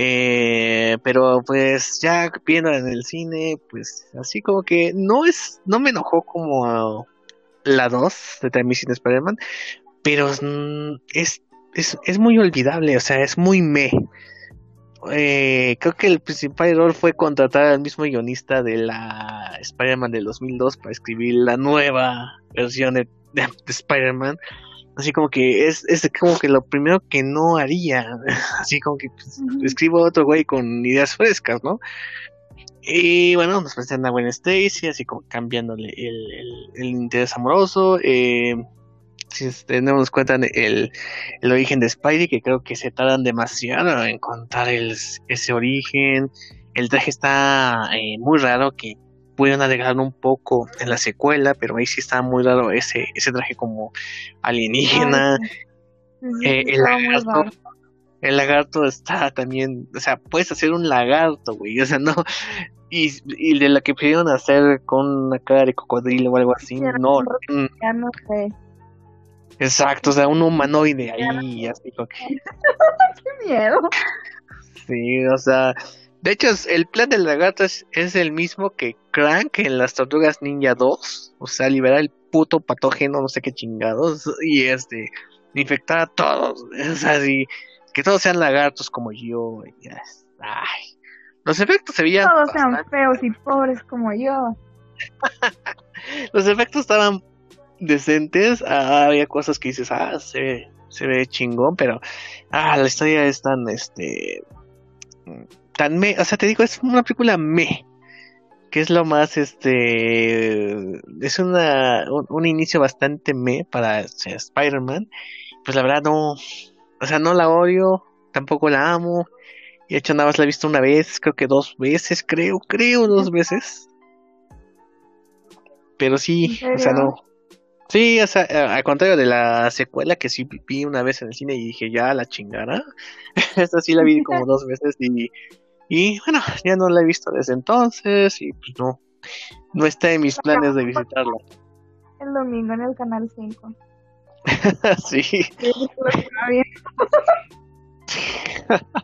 Eh, pero pues ya viendo en el cine, pues así como que no es, no me enojó como la 2 de Time Machine Spider-Man, pero es, es, es, muy olvidable, o sea, es muy me. Eh, creo que el principal error fue contratar al mismo guionista de la Spider-Man del 2002 para escribir la nueva versión de de, Spider-Man. Así como que es, es como que lo primero que no haría. Así como que pues, escribo otro güey con ideas frescas, ¿no? Y bueno, nos presentan a Gwen Stacy, así como cambiándole el, el, interés amoroso. Eh, si tenemos cuenta el, el origen de Spidey, que creo que se tardan demasiado en contar el, ese origen. El traje está eh, muy raro, que pudieron agregar un poco en la secuela, pero ahí sí está muy raro ese, ese traje como alienígena. Eh, el lagarto. El lagarto está también, o sea, puedes hacer un lagarto, güey, o sea, no, y, y de la que pudieron hacer con una cara de cocodrilo o algo así, no. Mm. Ya no sé. Exacto, o sea, un humanoide ahí, así como que... ¡Qué miedo! Sí, o sea, de hecho, el plan del lagarto es, el mismo que Crank en las Tortugas Ninja 2. O sea, liberar el puto patógeno, no sé qué chingados. Y este, infectar a todos. O sea, que todos sean lagartos como yo. ay. Los efectos se veían. Todos sean feos y pobres como yo. Los efectos estaban decentes. Ah, había cosas que dices, ah, se, se ve chingón, pero ah, la historia es tan, este, tan me, o sea, te digo, es una película me, que es lo más, este, es una, un, inicio bastante me para Spider-Man, pues la verdad no, o sea, no la odio, tampoco la amo, y de hecho nada más la he visto una vez, creo que dos veces, creo, creo dos veces. Pero sí, o sea, no. Sí, o sea, al contrario de la secuela que sí vi una vez en el cine y dije, ya la chingara. Esta sí la vi como dos veces y, y bueno, ya no la he visto desde entonces y pues no, no está en mis planes de visitarla. El domingo en el canal 5. sí.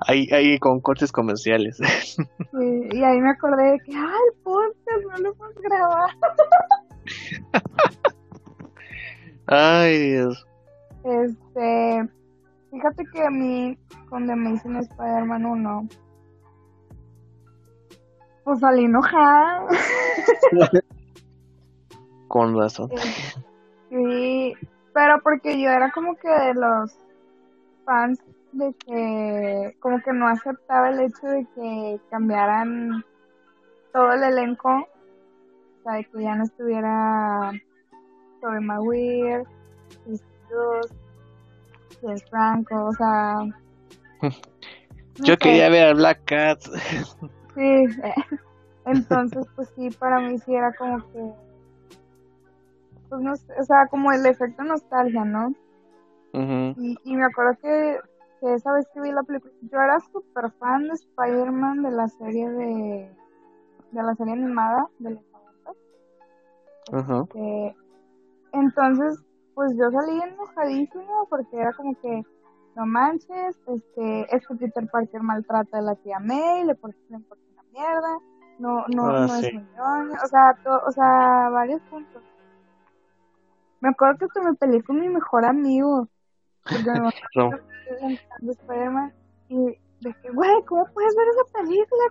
ahí, ahí con cortes comerciales. sí, y ahí me acordé de que, ah, el podcast no lo hemos grabado. Ay, Dios. Este, fíjate que a mí, cuando me dicen Spider-Man 1, pues salí enojada. Con razón. Sí, pero porque yo era como que de los fans de que como que no aceptaba el hecho de que cambiaran todo el elenco, o sea, de que ya no estuviera Tobey Maguire, James Franco, o sea... Yo quería ver a Black Cat. Sí, entonces pues sí, para mí sí era como que... Pues no o sea, como el efecto nostalgia, ¿no? y, y me acuerdo que que esa vez que vi la película, yo era súper fan de Spider-Man de la serie de, de la serie animada de los Ajá. Este, entonces, pues yo salí enojadísima porque era como que, no manches, este, es que Peter Parker maltrata a la tía May, le pone una mierda, no, no, ah, no es muy o sea, o sea, varios puntos. Me acuerdo que hasta me peleé con mi mejor amigo, porque me no. Spider-Man, y de que, güey, ¿cómo puedes ver esa película?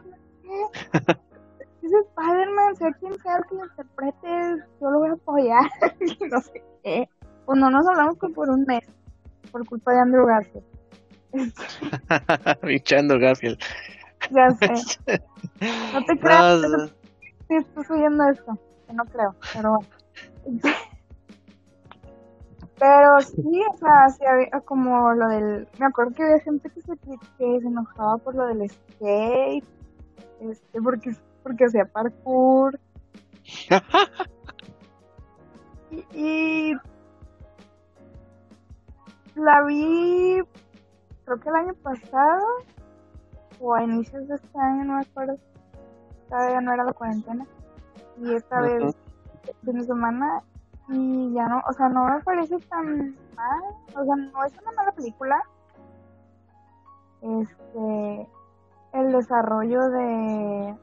es Spider-Man, sea quien sea el que lo interprete, yo lo voy a apoyar, no sé qué. Pues no nos hablamos como por un mes, por culpa de Andrew Garfield. Bichando Garfield. Ya sé. No te creas. No, Sí, estás oyendo esto, que no creo, pero bueno. Pero sí, o sea, sí había como lo del... Me acuerdo que había gente que se, que se enojaba por lo del skate, este, porque porque hacía parkour. y, la vi, creo que el año pasado, o a inicios de este año, no me acuerdo. Todavía no era la cuarentena. Y esta vez, fin de semana, y ya no, o sea, no me parece tan mal. O sea, no es una mala película. Este, el desarrollo de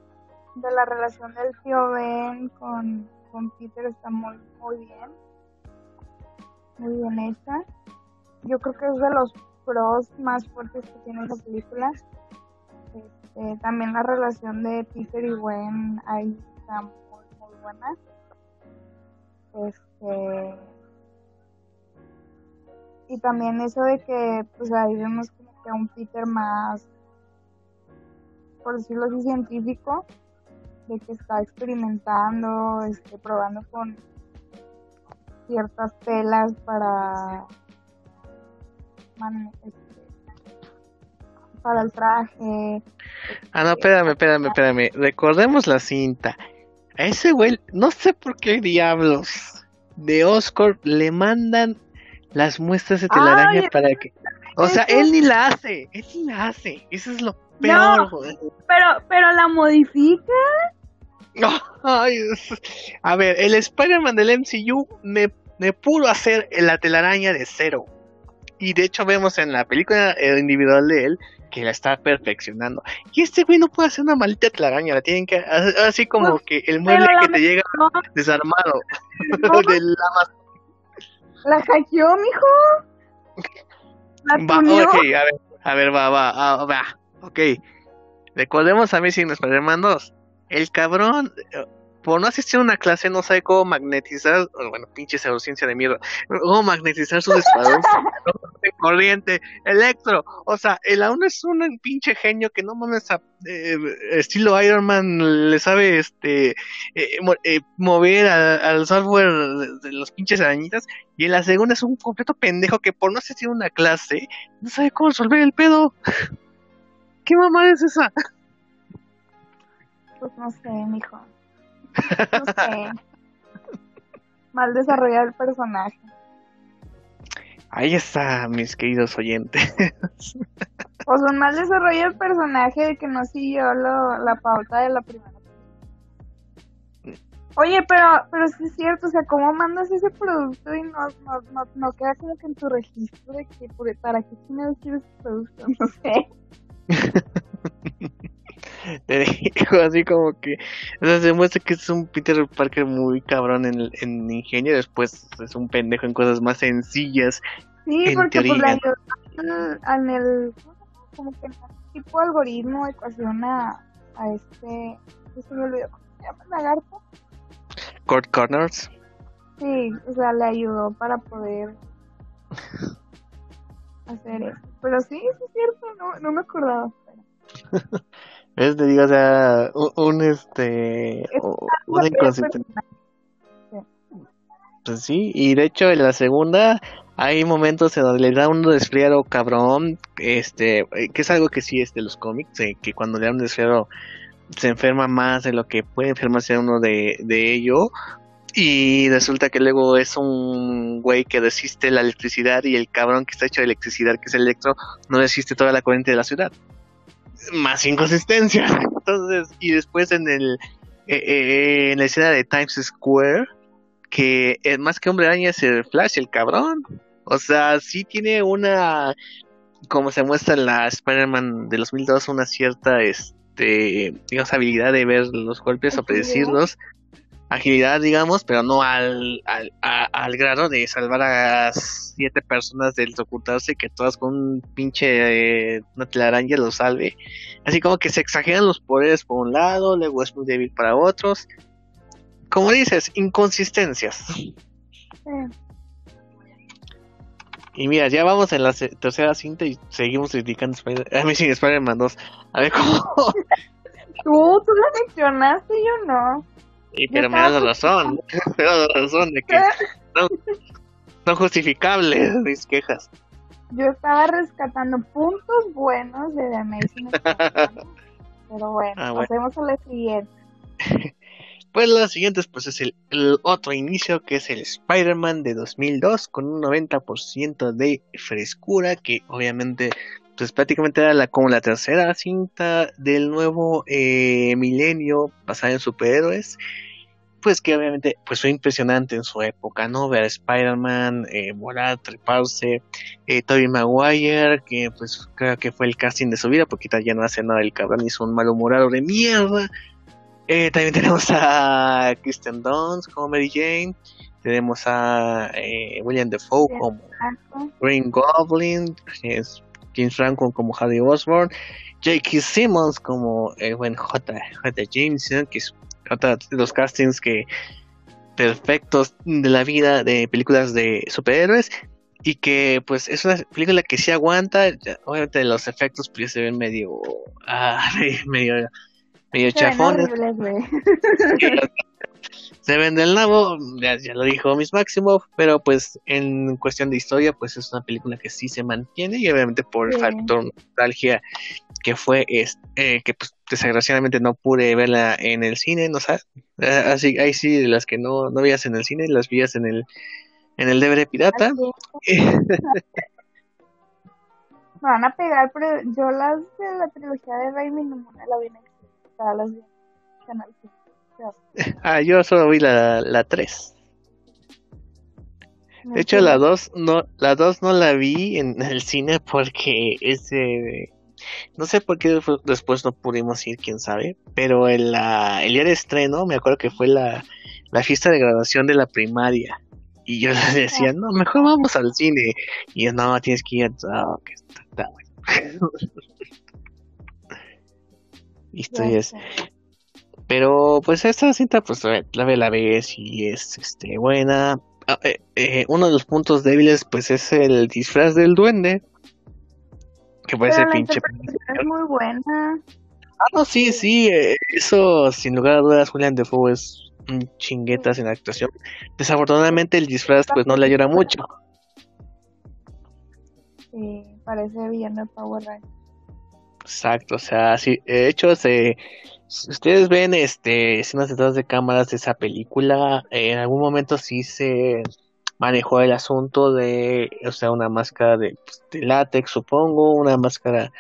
de la relación del tío Ben con, con Peter está muy, muy bien. Muy bien hecha. Yo creo que es de los pros más fuertes que tiene esa película. Este, también la relación de Peter y Gwen ahí está muy, muy buena. Este, y también eso de que pues ahí vemos como que un Peter más por decirlo así científico de que está experimentando, este, probando con ciertas telas para este, para el traje. Ah, no, espérame, espérame, espérame. Recordemos la cinta. A ese güey, no sé por qué diablos de Oscar le mandan las muestras de telaraña para que... O sea, él ni la hace, él ni la hace. Eso es lo peor, Pero, pero la modifica. a ver, el Spider-Man del MCU me, me pudo hacer la telaraña de cero. Y de hecho vemos en la película individual de él que la está perfeccionando. Y este güey no puede hacer una maldita telaraña, la tienen que así como que el mueble que te llega desarmado la hackeó, mijo. La va, a ver, a ver, va, va, ah, va, ok. Recordemos a mí sin Spider-Man 2 el cabrón, por no asistir a una clase no sabe cómo magnetizar, bueno, pinche pseudociencia de mierda, cómo magnetizar sus espadas de corriente, electro, o sea, el aún es un pinche genio que no mames a, eh, estilo Iron Man le sabe este eh, eh, mover al software de, los pinches arañitas y en la segunda es un completo pendejo que por no asistir a una clase no sabe cómo resolver el pedo. ¿Qué mamá es esa? Pues no sé, mijo. No sé. Mal desarrollado el personaje. Ahí está, mis queridos oyentes. Pues un mal desarrollo el personaje de que no siguió lo, la pauta de la primera. Oye, pero, pero sí es cierto, o sea, ¿cómo mandas ese producto y no, no, no, no queda como que en tu registro de que, para qué quieres ese producto? No sé. Te digo así como que, o sea, se muestra que es un Peter Parker muy cabrón en, en ingenio, después es un pendejo en cosas más sencillas. Sí, porque pues le ayudó en el, como que tipo algoritmo, ecuación a, este, se me olvidó, ¿cómo se llama? ¿Lagarto? Court Corners. Sí, o sea, le ayudó para poder hacer eso. Pero sí, es cierto, no, no me acordaba. Es, te digo, o sea, un, este, una inconsistencia. Pues sí, y de hecho en la segunda hay momentos en donde le da un resfriado cabrón, este, eh, que es algo que sí es de los cómics, que cuando le da un resfriado se enferma más de lo que puede enfermarse uno de, de ello, y resulta que luego es un güey que resiste la electricidad y el cabrón que está hecho de electricidad, que es electro, no resiste toda la corriente de la ciudad más inconsistencia. Entonces, y después en el eh, eh, en la escena de Times Square, que es más que hombre araña es el Flash, el cabrón. O sea, sí tiene una, como se muestra en la Spider-Man de los 2002, una cierta, este, digamos, habilidad de ver los golpes o predecirlos agilidad, digamos, pero no al, al, al grado de salvar a siete personas del ocultarse que todas con un pinche eh, una telaraña lo salve. Así como que se exageran los poderes por un lado, luego es muy débil para otros. Como dices, inconsistencias. Y mira, ya vamos en la tercera cinta y seguimos criticando Spider a mí Spider-Man 2. A ver cómo. tú, tú lo mencionaste, yo no. Sí, pero me das razón, me das razón de que son, justificables mis quejas. Yo estaba rescatando puntos buenos de The Amazing pero bueno, ah, pasemos a la siguiente. Pues la siguiente pues es el, el, otro inicio que es el Spider-Man de 2002 con un 90% de frescura que obviamente pues prácticamente era la, como la tercera cinta del nuevo eh, milenio basada en superhéroes pues que obviamente pues fue impresionante en su época, ¿no? Ver a Spider-Man, eh, volar, treparse, eh, Tobey Maguire, que pues creo que fue el casting de su vida, porque ya no hace nada el cabrón, hizo un malhumorado de mierda. Eh, también tenemos a Kristen Dunst como Mary Jane, tenemos a eh, William Defoe como Green Goblin, es James Franco como Harry Osborn, J.K. Simmons como el buen J. J. Jameson, que es los castings que perfectos de la vida de películas de superhéroes y que pues es una película que sí aguanta. Obviamente los efectos pues se ven medio ah, medio medio chafones se ven del nabo, ya, ya, lo dijo Miss Máximo, pero pues en cuestión de historia, pues es una película que sí se mantiene y obviamente por el factor nostalgia que fue este, que pues desgraciadamente no pude verla en el cine, no sabes, así ahí sí las que no no veías en el cine, las vías en el en el DVD pirata. Me van a pegar, pero yo las de la trilogía de Raimi no la vi en el las vi en Canal 5. Ah, yo solo vi la, la 3. De hecho, la 2 no, la 2 no la vi en el cine porque ese no sé por qué después no pudimos ir, quién sabe, pero el, la, el día de estreno me acuerdo que fue la, la fiesta de graduación de la primaria y yo le decía, no, mejor vamos al cine y yo, no, tienes que ir, oh, que está, está bueno. es, Pero pues esta cinta pues la ve la vez y es este buena. Ah, eh, eh, uno de los puntos débiles pues es el disfraz del duende. Que puede ser pinche. Es muy buena. Ah, no, sí, sí, eh, eso sin lugar a dudas Julián Defoe es un chinguetas en la actuación. Desafortunadamente el disfraz pues no le ayuda mucho. Sí, parece bien de Power Rangers. Exacto, o sea, sí, de hecho, se, si ustedes ven este escenas detrás de cámaras de esa película, en algún momento sí se manejó el asunto de, o sea, una máscara de, pues, de látex, supongo, una máscara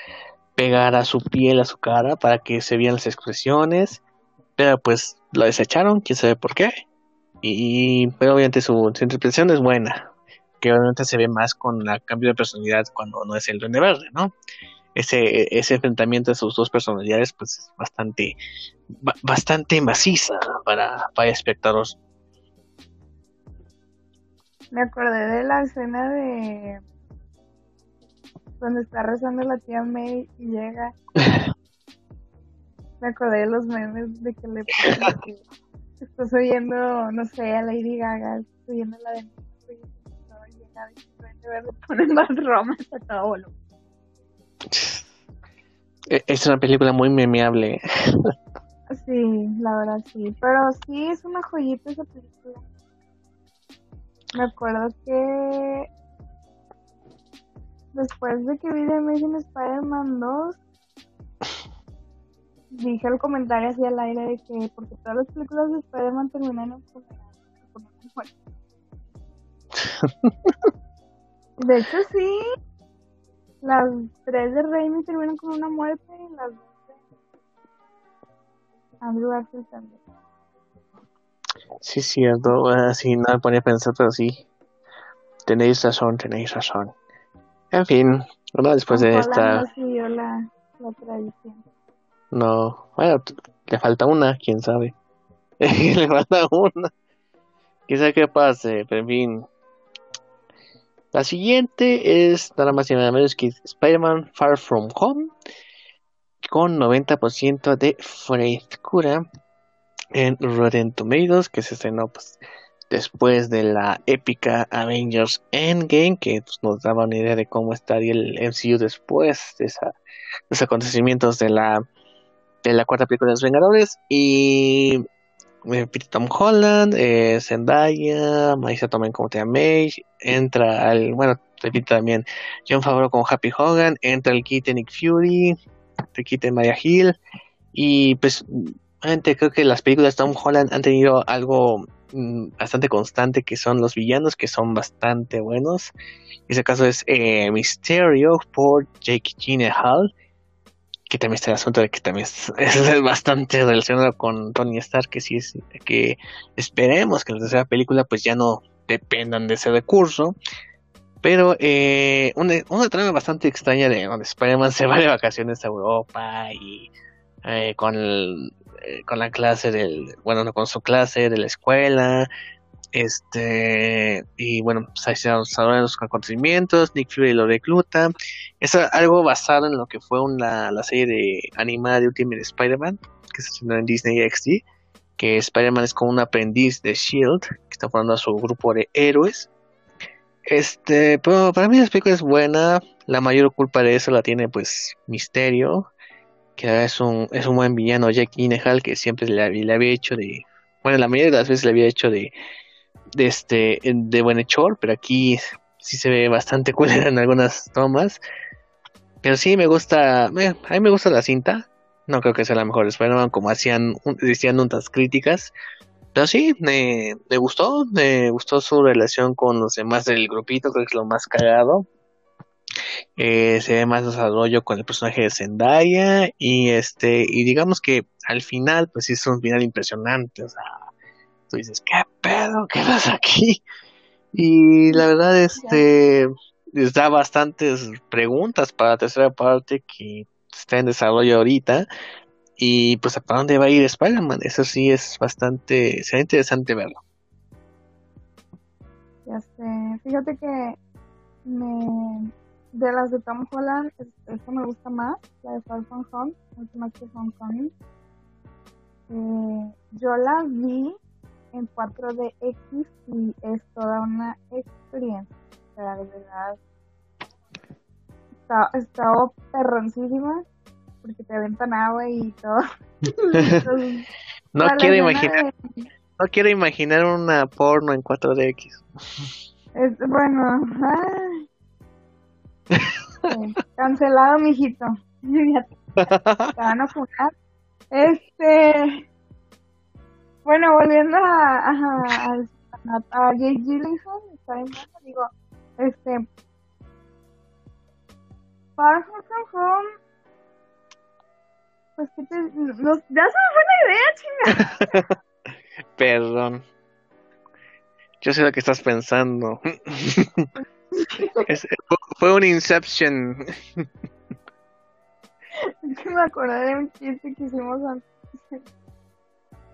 pegar a su piel, a su cara, para que se vieran las expresiones, pero pues lo desecharon, quién sabe por qué, y pero obviamente su, su interpretación es buena, que obviamente se ve más con el cambio de personalidad cuando no es el duende verde, ¿no? Ese, ese enfrentamiento de sus dos personalidades pues es bastante bastante maciza para, para espectadores. Me acordé de la escena de donde está rezando la tía May y llega. Me acordé de los memes de que le que estás oyendo, no sé, a Lady Gaga, estás oyendo la de y llega de ver, le ponen más romas a todo volumen. E, es una película muy memeable. Sí, la verdad sí. Pero sí, es una joyita esa película. Me acuerdo que después de que vi The Amazing Spider-Man 2, dije el comentario así al aire de que porque todas las películas de Spider-Man terminan en funeral. de hecho sí, las tres de Raimi terminan con una muerte y las dos de Andrew Garfield también. Sí, cierto. Así no me ponía a pensar, pero sí. Tenéis razón, tenéis razón. En fin, bueno, después de esta. No siguió la, la tradición. No, bueno, le falta una, quién sabe. le falta una. Quizá que pase, pero en fin. La siguiente es nada más y nada menos que Spider-Man Far From Home con 90% de frescura en Rotten Tomatoes que se estrenó pues, después de la épica Avengers Endgame que pues, nos daba una idea de cómo estaría el MCU después de, esa, los acontecimientos de la de la cuarta película de los Vengadores. Y Tom Holland, eh, Zendaya, Marisa Tomei como Tia May, entra al, bueno, repito también, John Favreau como Happy Hogan, entra el kit Nick Fury, el kit Maya Hill, y pues, realmente creo que las películas de Tom Holland han tenido algo mm, bastante constante que son los villanos que son bastante buenos. En ese caso es eh, Mysterio por Jake Gyllenhaal que también está el asunto de que también es, bastante relacionado con Tony Stark, que sí es que esperemos que en la tercera película pues ya no dependan de ese recurso. Pero eh, una, una trama bastante extraña de donde Spider-Man se va de vacaciones a Europa y eh, con, eh, con la clase del, bueno, no con su clase de la escuela, este, y bueno, pues ahí se saben los acontecimientos, Nick Fury lo recluta. Es algo basado en lo que fue una, la serie de animada de Ultimate Spider-Man, que se estrenó en Disney XD, que Spider-Man es como un aprendiz de Shield, que está formando a su grupo de héroes. Este, pero para mí la película es buena, la mayor culpa de eso la tiene pues Misterio, que es un, es un buen villano Jack Gyllenhaal que siempre le, le había hecho de, bueno, la mayoría de las veces le había hecho de de este de pero aquí sí se ve bastante cool en algunas tomas. Pero sí me gusta, a mí me gusta la cinta. No creo que sea la mejor spider como hacían decían otras críticas. Pero sí, me, me gustó, me gustó su relación con los demás del grupito, creo que es lo más cagado. Eh, se ve más desarrollo con el personaje de Zendaya y este y digamos que al final pues es un final impresionante o sea dices, ¿qué pedo? ¿Qué pasa aquí? Y la verdad, este, les da bastantes preguntas para la tercera parte que está en desarrollo ahorita. Y pues, ¿para dónde va a ir Spider-Man? Eso sí es bastante, será interesante verlo. Fíjate que me, de las de Tom Holland, esto me gusta más, la de Far From Home, mucho más que Homecoming. Eh, yo la vi en 4DX y es toda una experiencia. O sea, de verdad, está, está perroncísima porque te aventan agua y todo. Entonces, No quiero imaginar, de- no quiero imaginar una porno en 4DX. es, bueno, ay. Sí, cancelado, mijito. Te van a funar. Este. Bueno, volviendo a, a, a, a Jake Gyllenhaal, está bien bueno, digo, este. Far From Home. Pues que te. Nos, ya se me fue la idea, chinga. Perdón. Yo sé lo que estás pensando. Es- fue un Inception. Es que me acordé de un chiste que hicimos antes.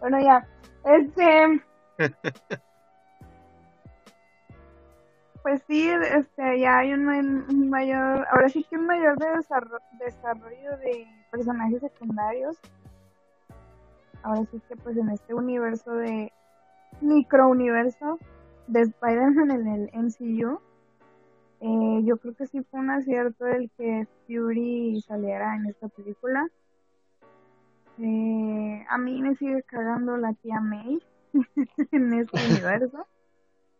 Bueno, ya. Este. Pues sí, este, ya hay un, ma- un mayor. Ahora sí que un mayor de desarro- desarrollo de personajes secundarios. Ahora sí que, pues en este universo de. Microuniverso de Spider-Man en el MCU. Eh, yo creo que sí fue un acierto el que Fury saliera en esta película. Eh, a mí me sigue cagando la tía May en este universo.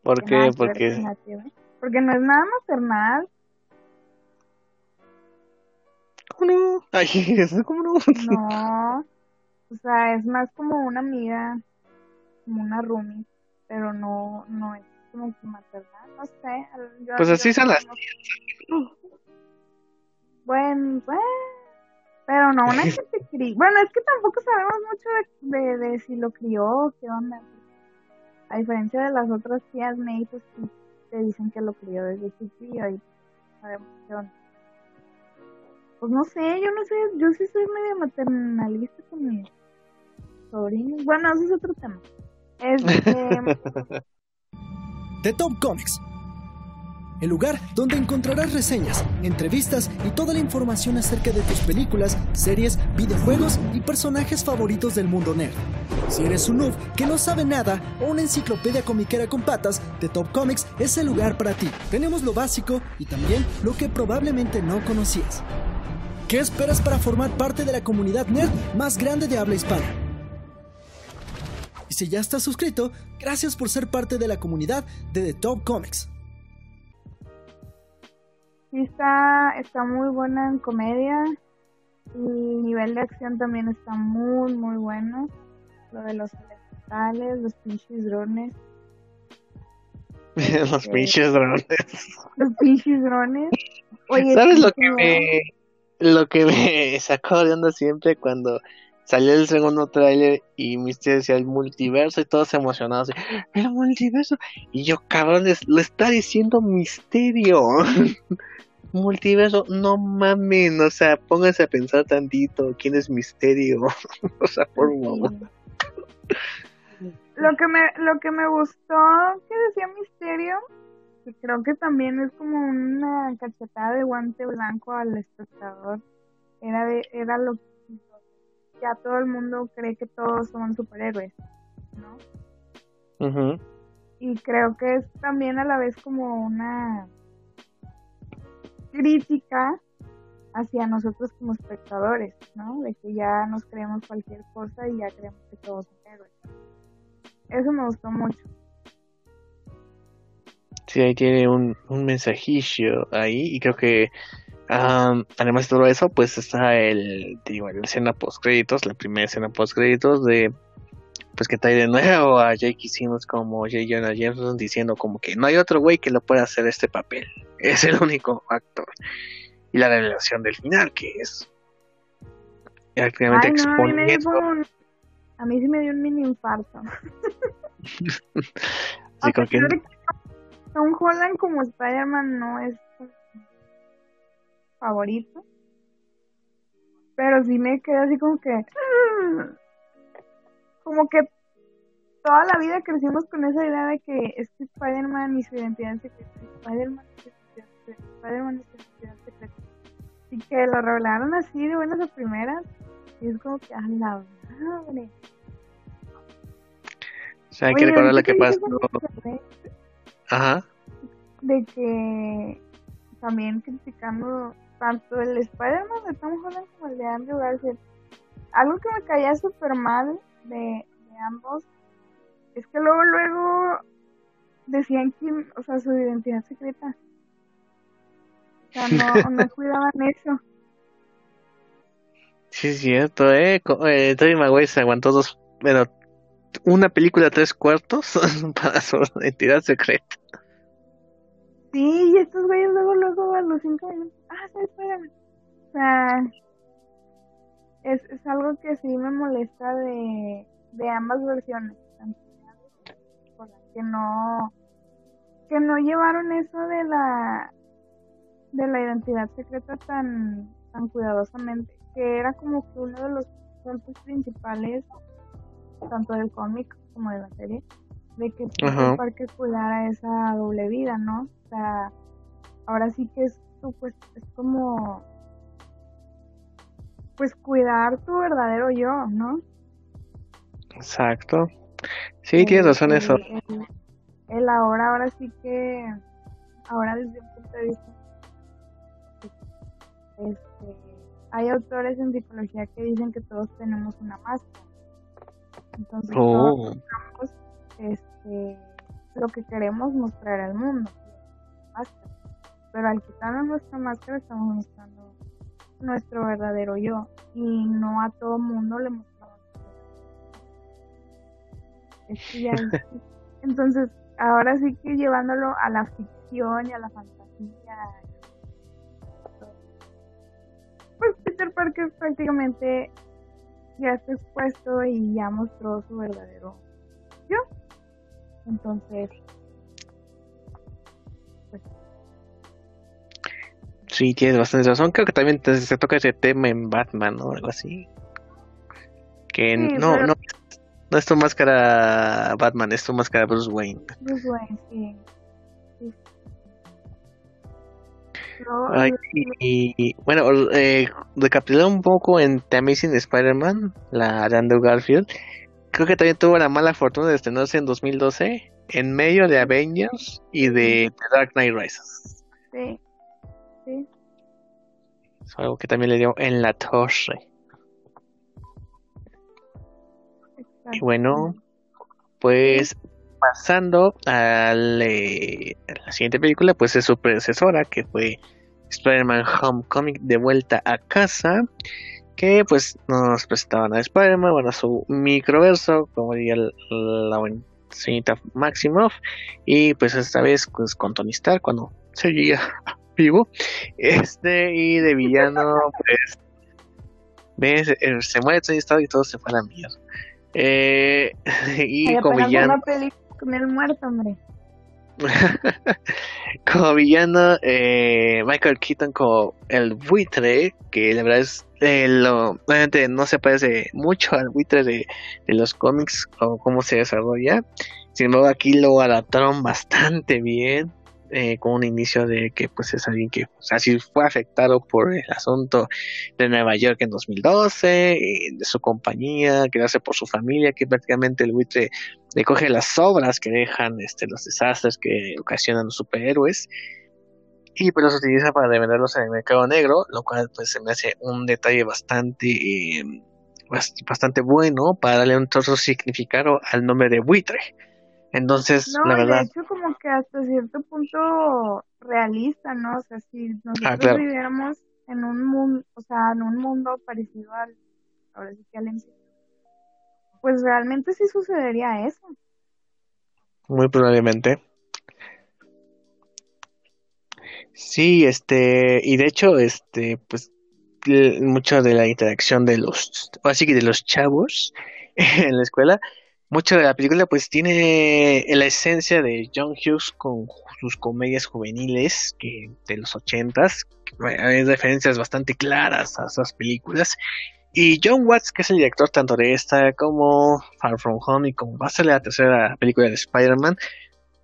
¿Por Que nada qué? que ver Porque no es nada maternal, ¿Cómo no? Ay, eso, ¿cómo no? no. O sea, es más como una amiga, como una roomie, pero no, no es como que maternal, no sé. yo- Pues así son las no- Bueno, bueno, pero no una que te crió. Bueno, es que tampoco sabemos mucho de, de, de si lo crió o qué onda. A diferencia de las otras tías May, pues sí te dicen que lo crió desde chiquillo y sabemos qué onda. Pues no sé, yo no sé, yo sí soy medio maternalista con mi sobrino. Bueno, ese es otro tema. Este, The Top Comics. El lugar donde encontrarás reseñas, entrevistas y toda la información acerca de tus películas, series, videojuegos y personajes favoritos del mundo nerd. Si eres un noob que no sabe nada o una enciclopedia comiquera con patas, The Top Comics es el lugar para ti. Tenemos lo básico y también lo que probablemente no conocías. ¿Qué esperas para formar parte de la comunidad nerd más grande de habla hispana? Y si ya estás suscrito, gracias por ser parte de la comunidad de The Top Comics. Sí está, está muy buena en comedia. El nivel de acción también está muy, muy bueno. Lo de los elementales, los pinches drones. Los pinches drones. Los pinches drones. Oye, ¿Sabes lo que me lo que me sacó de onda siempre cuando salió el segundo tráiler y Mister decía el multiverso y todos emocionados el multiverso y yo cabrón le está diciendo misterio multiverso no mamen o sea pónganse a pensar tantito quién es misterio o sea por favor. Lo que me, lo que me gustó que decía Misterio, que creo que también es como una cachetada de guante blanco al espectador, era de, era lo que ya todo el mundo cree que todos son superhéroes, ¿no? Ujú. Y creo que es también a la vez como una crítica hacia nosotros como espectadores, ¿no? De que ya nos creemos cualquier cosa y ya creemos que todos son héroes. Eso me gustó mucho. Sí, ahí tiene un, un mensajillo ahí y creo que am, además de todo eso, pues está el, digo, la escena post créditos, la primera escena post créditos de pues que trae de nuevo a Jake Simmons como J. Jonah Jameson diciendo como que no hay otro güey que lo pueda hacer este papel, es el único actor. Y la revelación del final que es prácticamente Ay, no, a mí un- a mí sí me dio un mini infarto. de que Tom Holland como Spider-Man no es favorito. Pero sí me quedé así como que... Como que toda la vida crecimos con esa idea de que es que Spider-Man y su identidad secreta. Spider-Man y su identidad secreta. Spider-Man y su identidad secreta. Y que lo revelaron así de buenas a primeras. Y es como que a la madre. O sea, hay que recordar lo que pasó. eso, Ajá. De que también criticando tanto el Spider-Man de Tom Holland como el de Andrew Garfield. Algo que me caía súper mal de, de ambos es que luego, luego decían que, o sea, su identidad secreta. O sea, no, no cuidaban eso. Sí, es cierto, ¿eh? Eh Tobey Maguire se aguantó dos, bueno, una película tres cuartos para su identidad secreta. Sí, y estos güeyes luego, luego a los cinco minutos, ah, sí, espérame. O sea, es, es algo que sí me molesta de, de ambas versiones. Que no, que no llevaron eso de la, de la identidad secreta tan, tan cuidadosamente, que era como que uno de los puntos principales, tanto del cómic como de la serie, de que Peter. Parker cuidara esa doble vida, ¿no? O sea, ahora sí que es, pues, es como, pues, cuidar tu verdadero yo, ¿no? Exacto. Sí, tienes El- razón eso. el- ahora, ahora sí que, ahora desde un punto de vista, este, hay autores en psicología que dicen que todos tenemos una máscara. Entonces, todos Oh, mostramos, este, lo que queremos mostrar al mundo. máscara. Pero al quitarnos nuestra máscara estamos mostrando nuestro verdadero yo y no a todo mundo le mostramos. Entonces, ahora sí que llevándolo a la ficción y a la fantasía. Pues Peter Parker prácticamente ya está expuesto y ya mostró su verdadero yo. Entonces, sí, tienes bastante razón. Creo que también te- se toca ese tema en Batman, ¿no? Algo así. Que Sí, no, pero- no, no es tu máscara Batman, es tu máscara Bruce Wayne. Bruce Wayne, sí. Sí. Luego, Ay, y, y, bueno, eh, recapitulando un poco en The Amazing Spider-Man, la de Andrew Garfield, creo que también tuvo la mala fortuna de estrenarse en 2012 en medio de Avengers y de The Dark Knight Rises. sí, sí. Es algo que también le dio en la torre. exacto. Y bueno, pues pasando al, eh, a la siguiente película, pues es su predecesora, que fue Spider-Man Homecoming de vuelta a casa, que pues nos presentaban a Spider-Man, bueno, a su microverso, como diría el- la buena señorita Maximoff, y pues esta vez pues con Tony Stark cuando seguía vivo, este, y de villano, pues, ves, Eh, se muere Tony Stark y todo se fue a la mierda. Eh, y como villano, una película con el muerto, hombre. como villano, eh, Michael Keaton como el buitre, que la verdad es, eh, lo, obviamente no se parece mucho al buitre de, de los cómics o cómo se desarrolla. Sin embargo, aquí lo adaptaron bastante bien, eh, con un inicio de que pues es alguien que así fue afectado por el asunto de Nueva York en 2012, eh, de su compañía, quedarse por su familia, que prácticamente el buitre le coge las sobras que dejan este, los desastres que ocasionan los superhéroes y pues los utiliza para venderlos en el mercado negro, lo cual pues se me hace un detalle bastante eh, bast- bastante bueno para darle un otro significado al nombre de buitre. Entonces, No, la y de verdad, hecho como que hasta cierto punto realista, ¿no? O sea, si nosotros Ah, claro. viviéramos en un mundo, o sea, en un mundo parecido al, ahora sí que al pues realmente sí sucedería eso. muy probablemente. Sí, este, y de hecho, este, pues, mucho de la interacción de los, así que de los chavos en la escuela, mucho de la película, pues, tiene la esencia de John Hughes con sus comedias juveniles de los ochentas, hay referencias bastante claras a esas películas. Y John Watts, que es el director tanto de esta como Far From Home y como va a ser la tercera película de Spider-Man,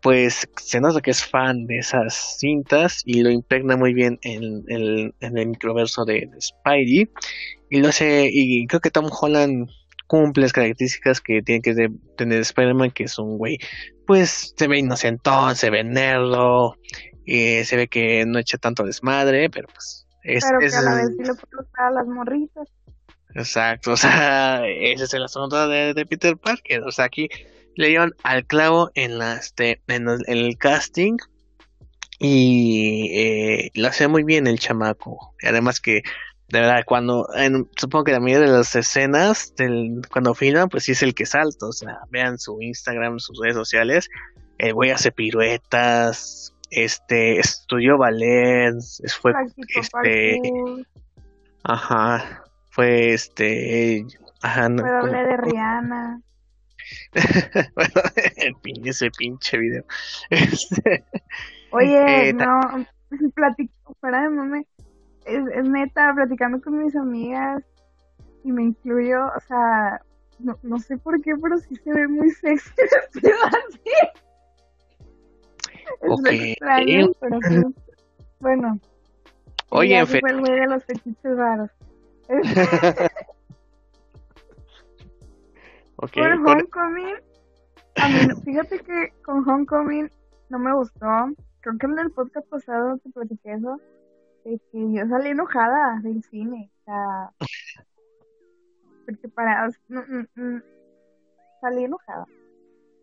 pues se nota que es fan de esas cintas y lo impregna muy bien en, el- microverso de, de Spidey y lo hace y creo que Tom Holland cumple las características que tiene que tener Spider-Man, que es un güey, pues se ve inocentón, se ve nerdo, eh, se ve que no echa tanto desmadre, pero pues es, Pero que es a la vez sí le puede gustar a las morritas. Exacto, o sea, ese es el asunto de, de Peter Parker. O sea, aquí le dieron al clavo en, la, este, en, el, en el casting y eh, lo hace muy bien el chamaco. Además que, de verdad, cuando, en- supongo que la mayoría de las escenas, del, cuando filman, pues sí es el que salta. O sea, vean su Instagram, sus redes sociales, el güey hace piruetas, este, estudió ballet, fue, este, parkour, Ajá, fue este, ajá, no, como- de Rihanna. bueno, el pinche, ese pinche video. Este, Oye, Eh, no, platico, fuera de mame, es, es neta, platicando con mis amigas y me incluyo, o sea, no, no sé por qué, pero sí se ve muy sexy vestido así. Es Ok. extraño, pero sí. Bueno, Oye, ya en se fe- fue el güey de los fetiches raros. ok, Por Homecoming, a mí, fíjate que con Homecoming no me gustó. Creo que en el podcast pasado te platiqué eso. De que yo salí enojada del cine. O sea, porque para. no, no, no, salí enojada.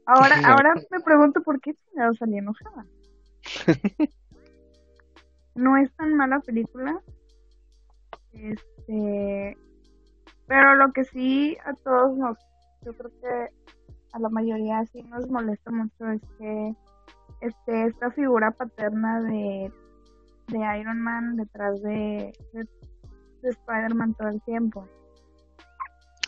Ahora, ahora me pregunto por qué chingado salí enojada. No es tan mala película. Este. Pero lo que sí a todos nos. Yo creo que a la mayoría sí nos molesta mucho es que este esta figura paterna de, de Iron Man detrás de, de, de Spider-Man todo el tiempo.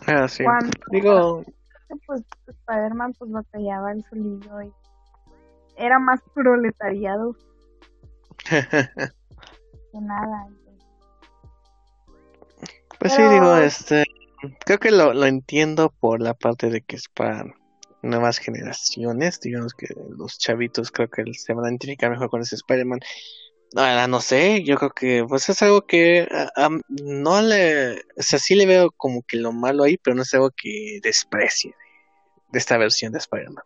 ah, sí. Cuando Digo, que, pues Spider-Man pues batallaba el solillo y era más proletariado que nada. pues sí, digo, este, creo que lo, lo entiendo por la parte de que es para nuevas generaciones, digamos que los chavitos creo que se van a identificar mejor con ese Spider-Man. Ahora, no sé, yo creo que pues es algo que a- a- no le, o sea, sí le veo como que lo malo ahí, pero no es algo que desprecie de, esta versión de Spider-Man.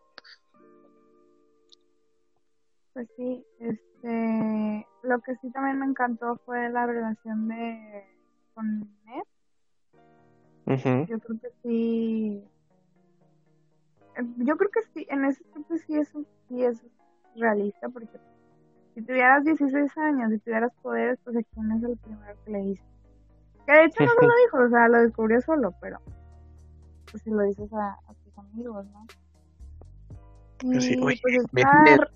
Pues sí, este, lo que sí también me encantó fue la relación de con Ned. Yo creo que sí, yo creo que sí, en ese punto sí es, sí es realista, porque si tuvieras 16 años y tuvieras poderes, pues a quién es el primero que le dices. Que de hecho no se lo dijo, o sea, lo descubrió solo, pero pues si lo dices a, a tus amigos, ¿no? Pues sí, Y oye, pues me- estar,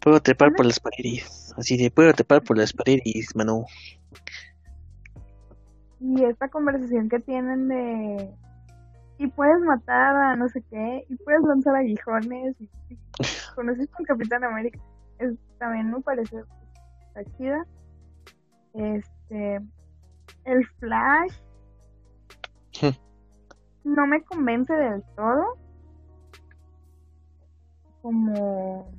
Puedo trepar por las paredes, así de puedo trepar por las paredes, mano. y esta conversación que tienen de y puedes matar a no sé qué y puedes lanzar aguijones y, y conoces con Capitán América es, también me parece está chida. Este el Flash. No me convence del todo. Como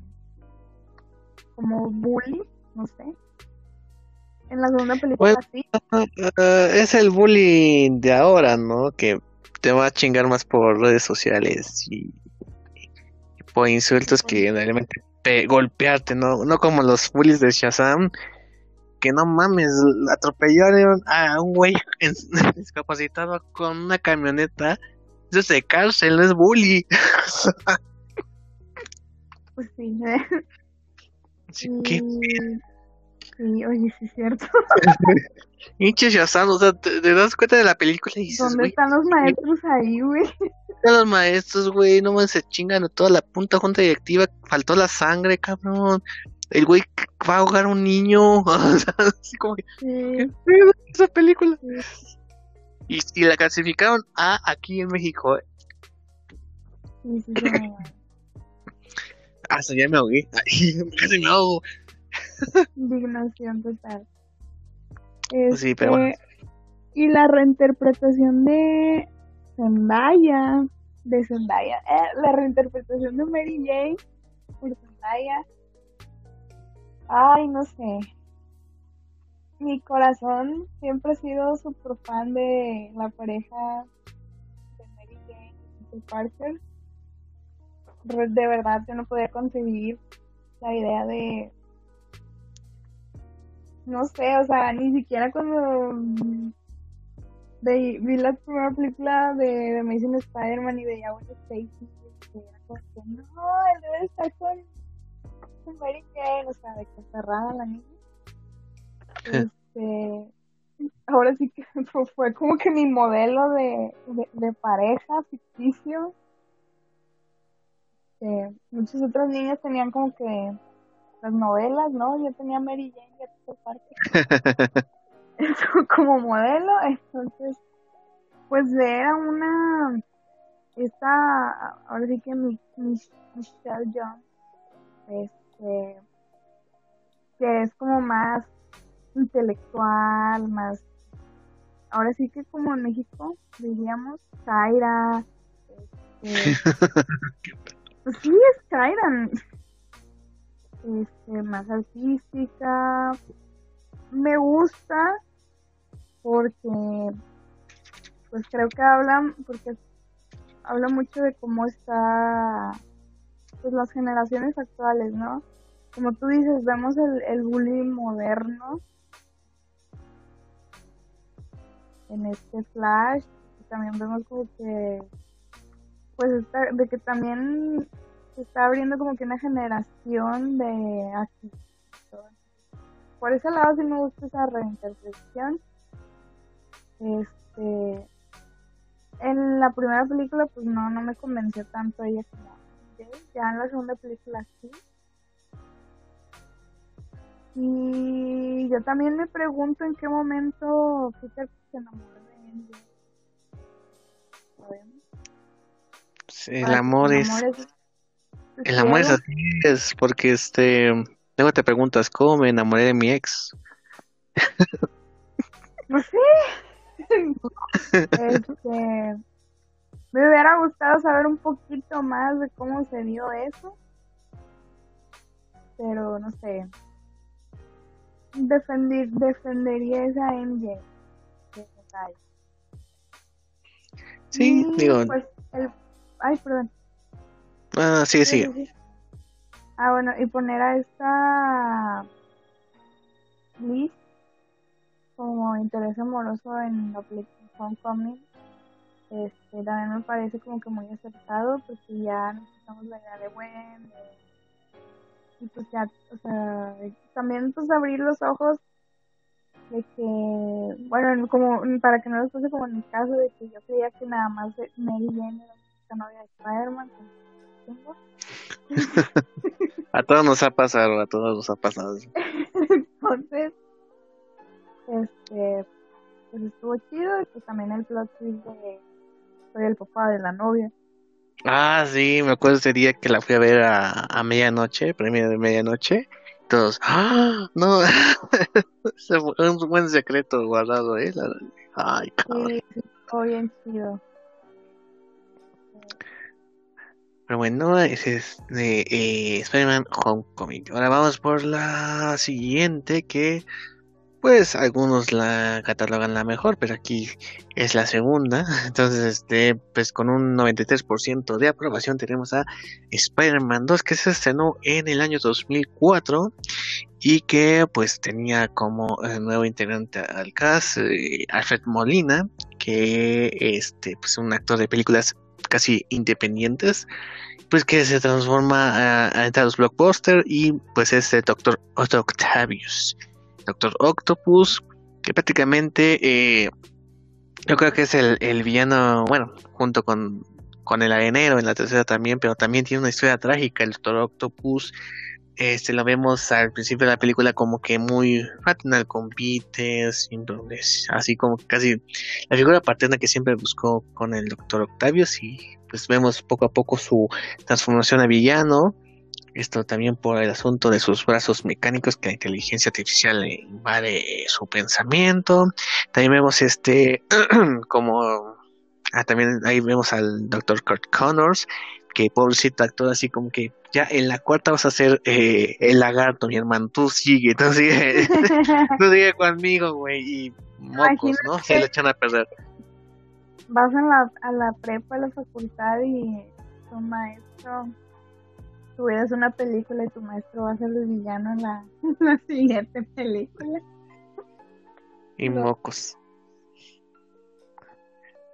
como bully no sé. En la segunda película Bueno, sí. Ah, es el bullying de ahora, ¿no? Que te va a chingar más por redes sociales y, y por insultos que realmente pe- golpearte, ¿no? No como los bullies de Shazam, que no mames, atropellaron a un güey discapacitado con una camioneta. Eso es de cárcel, no es bully. pues sí Así que, Y- Sí, oye, sí es cierto. pinche Shazam, o sea, te, te das cuenta de la película y dices, ¿Dónde están los maestros ahí, güey? los maestros, güey, no más se chingan toda la punta junta directiva, faltó la sangre, cabrón. El güey va a ahogar a un niño, o sea, así como que, Sí, ¿qué pedo con esa película? Sí. Y, y la clasificaron A aquí en México, eh. sí, sí, sí, no, hasta ya me ahogué, Ay, casi me ahogo. Indignación total. Sí, pero bueno. Este, Y la reinterpretación de Zendaya, de Zendaya, eh, la reinterpretación de Mary Jane por Zendaya. Ay, no sé. Mi corazón siempre ha sido súper fan de la pareja de Mary de Parker. De verdad, yo no podía concebir la idea de. No sé, o sea, ni siquiera cuando vi la primera película de, de Amazing Spider-Man y veía a Stacy, era como que no, él debe estar con, con Mary Jane, o sea, de que cerrada la niña. este, ahora sí que fue como que mi modelo de, de, pareja ficticio. Eh, muchos otros niños tenían como que las novelas, ¿no? Yo tenía Mary Jane y Peter Parker como modelo, entonces pues era una esta ahora sí que mi, Michelle Jones este que es como más intelectual, más, ahora sí que como en México diríamos, Zaira, este, pues sí es Zaira, este, más artística, me gusta porque pues creo que hablan, porque habla mucho de cómo está pues las generaciones actuales, ¿no? Como tú dices, vemos el, el bullying moderno en este flash también vemos como que pues de que también se está abriendo como que una generación de aquí por ese lado sí me gusta esa reinterpretación. Este en la primera película pues no no me convenció tanto ella como ya en la segunda película sí. Y yo también me pregunto en qué momento Peter se enamoró de MJ. Sí, el amor es... El amor es así, es porque este... Luego te preguntas, ¿cómo me enamoré de mi ex? Pues sí. este, me hubiera gustado saber un poquito más de cómo se dio eso. Pero no sé, defender, defendería esa MJ. Sí, digo. Pues el, ay, perdón. Ah, sigue, sigue. Ah, bueno, y poner a esta Liz como interés amoroso en la película Homecoming, este, también me parece como que muy acertado, porque ya necesitamos la idea de Gwen, y pues ya, o sea, también pues abrir los ojos de que, bueno, como para que no les pase como en mi caso, de que yo creía que nada más Mary Jane era la novia de Spider-Man. a todos nos ha pasado, a todos nos ha pasado. Entonces, este, pues estuvo chido y pues también el plot twist de soy el papá de la novia. Ah, sí, me acuerdo ese día que la fui a ver a, a medianoche, premio de medianoche. Todos, ¡ah! No, fue un buen secreto guardado, ¿eh? Ay, cabrón. Sí, fue bien chido. Pero bueno, ese es de eh, Spider-Man Homecoming. Ahora vamos por la siguiente que pues algunos la catalogan la mejor, pero aquí es la segunda. Entonces, este, pues con un 93% de aprobación tenemos a Spider-Man 2 que se estrenó en el año 2004 y que pues tenía como eh, nuevo integrante al cast eh, Alfred Molina, que este pues un actor de películas casi independientes pues que se transforma a, a, los blockbusters y pues es el Doctor Octavius Doctor Octopus, que prácticamente eh, yo creo que es el, el villano, bueno, junto con, con el arenero en la tercera también, pero también tiene una historia trágica, el Doctor Octopus. Este lo vemos al principio de la película como que muy fraternal con Peter, así como casi la figura paterna que siempre buscó con el Doctor Octavius y pues vemos poco a poco su transformación a villano esto también por el asunto de sus brazos mecánicos que la inteligencia artificial invade su pensamiento. También vemos este como ah, también ahí vemos al Dr. Kurt Connors que pobrecito actor así como que ya en la cuarta vas a ser eh, el lagarto, mi hermano, tú sigue, tú sigue, tú sigue conmigo, güey, y mocos, ¿no? Se le echan a perder. vas a la, a la prepa, a la facultad y tu maestro, es una película y tu maestro va a ser el villano en la, en la siguiente película. Y mocos.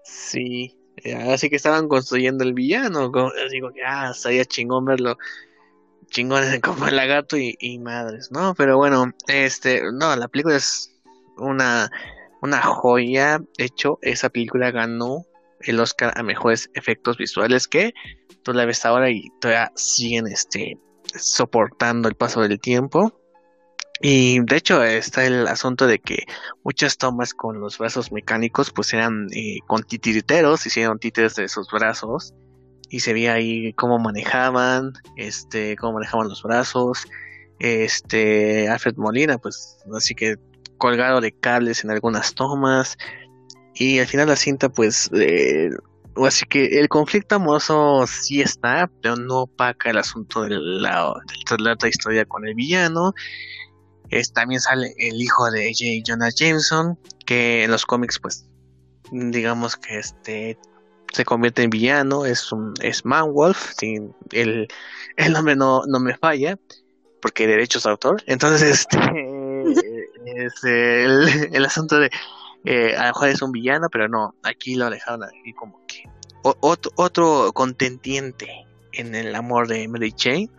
Sí, así que estaban construyendo el villano. como- Digo ah, estaría chingón verlo. Chingón como el lagarto y, y madres, ¿no? Pero bueno, este, no, la película es una, una joya. De hecho, esa película ganó el Oscar a mejores efectos visuales que tú la ves ahora y todavía siguen este, soportando el paso del tiempo. Y de hecho está el asunto de que muchas tomas con los brazos mecánicos pues eran eh, con titiriteros, hicieron títeres de esos brazos y se veía ahí cómo manejaban, este, cómo manejaban los brazos, este, Alfred Molina pues así que colgado de cables en algunas tomas y al final la cinta pues eh, así que el conflicto amoroso sí está, pero no opaca el asunto de la, de la historia con el villano. Es, también sale el hijo de J. Jonah Jameson, que en los cómics, pues, digamos que este se convierte en villano, es un es Manwolf, el, el nombre no, no me falla, porque derechos de autor. Entonces, este es el, el asunto de eh, a lo es un villano, pero no, aquí lo dejaron ahí como que otro, otro contendiente en el amor de Mary Jane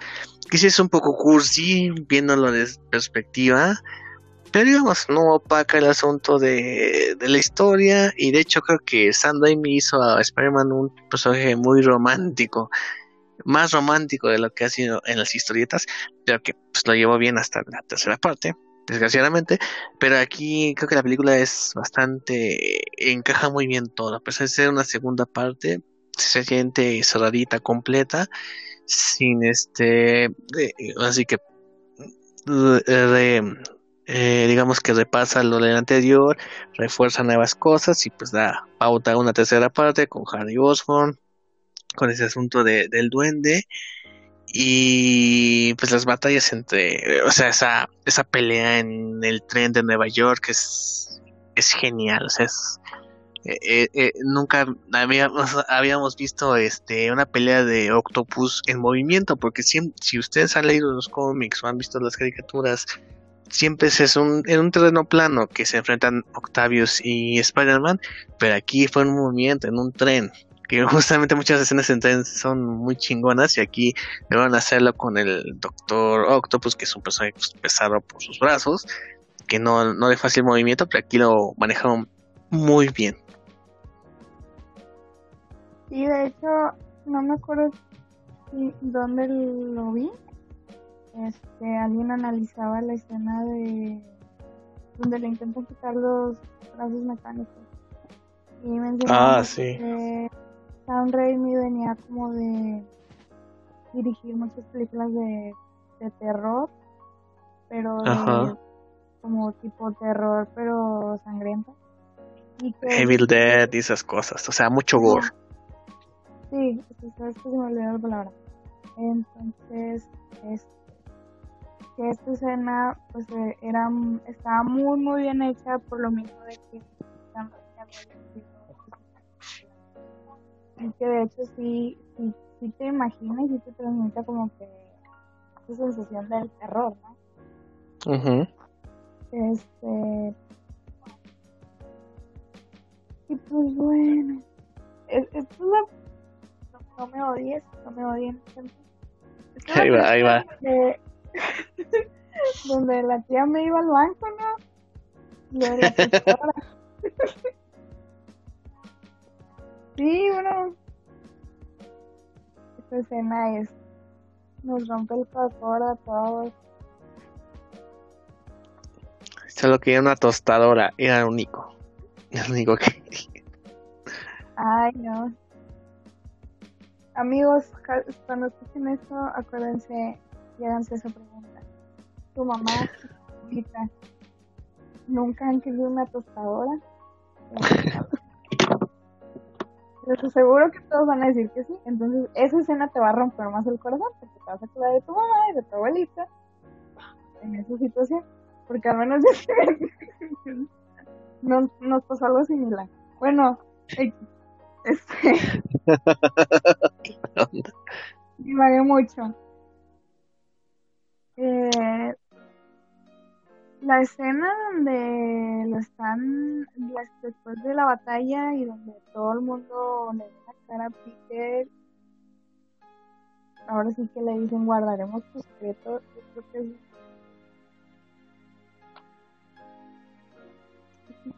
que sí es un poco cursi viéndolo desde perspectiva pero digamos no opaca el asunto de, la historia y de hecho creo que Sam hizo a Spider-Man un personaje muy romántico más romántico de lo que ha sido en las historietas pero que pues lo llevó bien hasta la tercera parte desgraciadamente pero aquí creo que la película es bastante encaja muy bien todo a pesar de ser una segunda parte se siente cerradita completa sin este así que eh, digamos que repasa lo del anterior refuerza nuevas cosas y pues da pauta a una tercera parte con Harry Osborn con ese asunto de, del duende y pues las batallas entre o sea esa esa pelea en el tren de Nueva York es es genial o sea es eh, eh, eh, nunca habíamos, habíamos visto este una pelea de Octopus en movimiento, porque siem- si ustedes han leído los cómics o han visto las caricaturas, siempre es un, en un terreno plano que se enfrentan Octavius y Spider-Man, pero aquí fue un movimiento, en un tren, que justamente muchas escenas en tren son muy chingonas y aquí van hacerlo con el Doctor Octopus, que es un personaje pesado por sus brazos, que no, no de fácil movimiento, pero aquí lo manejaron muy bien. Y de hecho, no me acuerdo si, dónde lo vi. Este, alguien analizaba la escena de donde le intentan quitar los brazos mecánicos. Y mencionaba Ah, sí. que Sam Raimi venía como de dirigir muchas películas de, de terror, pero de- como tipo terror, pero. Y que Evil Dead y esas cosas, o sea, mucho gore. Sí, sabes que se me olvidó la palabra. Entonces, este, que esta escena, pues, eh, era, estaba muy, muy bien hecha por lo mismo de que y que de hecho sí, sí, sí te imaginas y sí te transmite como que esa sensación del terror, ¿no? Ujú. Este. Y pues bueno. Es, es la- no, me odies, no me odien. Ahí va, ahí va. Donde, donde la tía me iba al banco, ¿no? Lo de la pistola. sí, bueno. Esta escena es. Nos rompe el corazón a todos. Solo quería una tostadora, era lo único. Lo único que Ay, no. Amigos, cuando escuchen esto, acuérdense y háganse esa pregunta. Tu mamá, ¿nunca han querido una tostadora? Les aseguro que todos van a decir que sí. Entonces, esa escena te va a romper más el corazón porque te vas a acordar de tu mamá y de tu abuelita en esa situación. Porque al menos yo sé- no, nos pasó algo similar. Bueno, Este, divagué mucho. Eh, la escena donde lo están después de la batalla y donde todo el mundo le ve la cara a Peter ahora sí que le dicen guardaremos tu secreto yo creo que es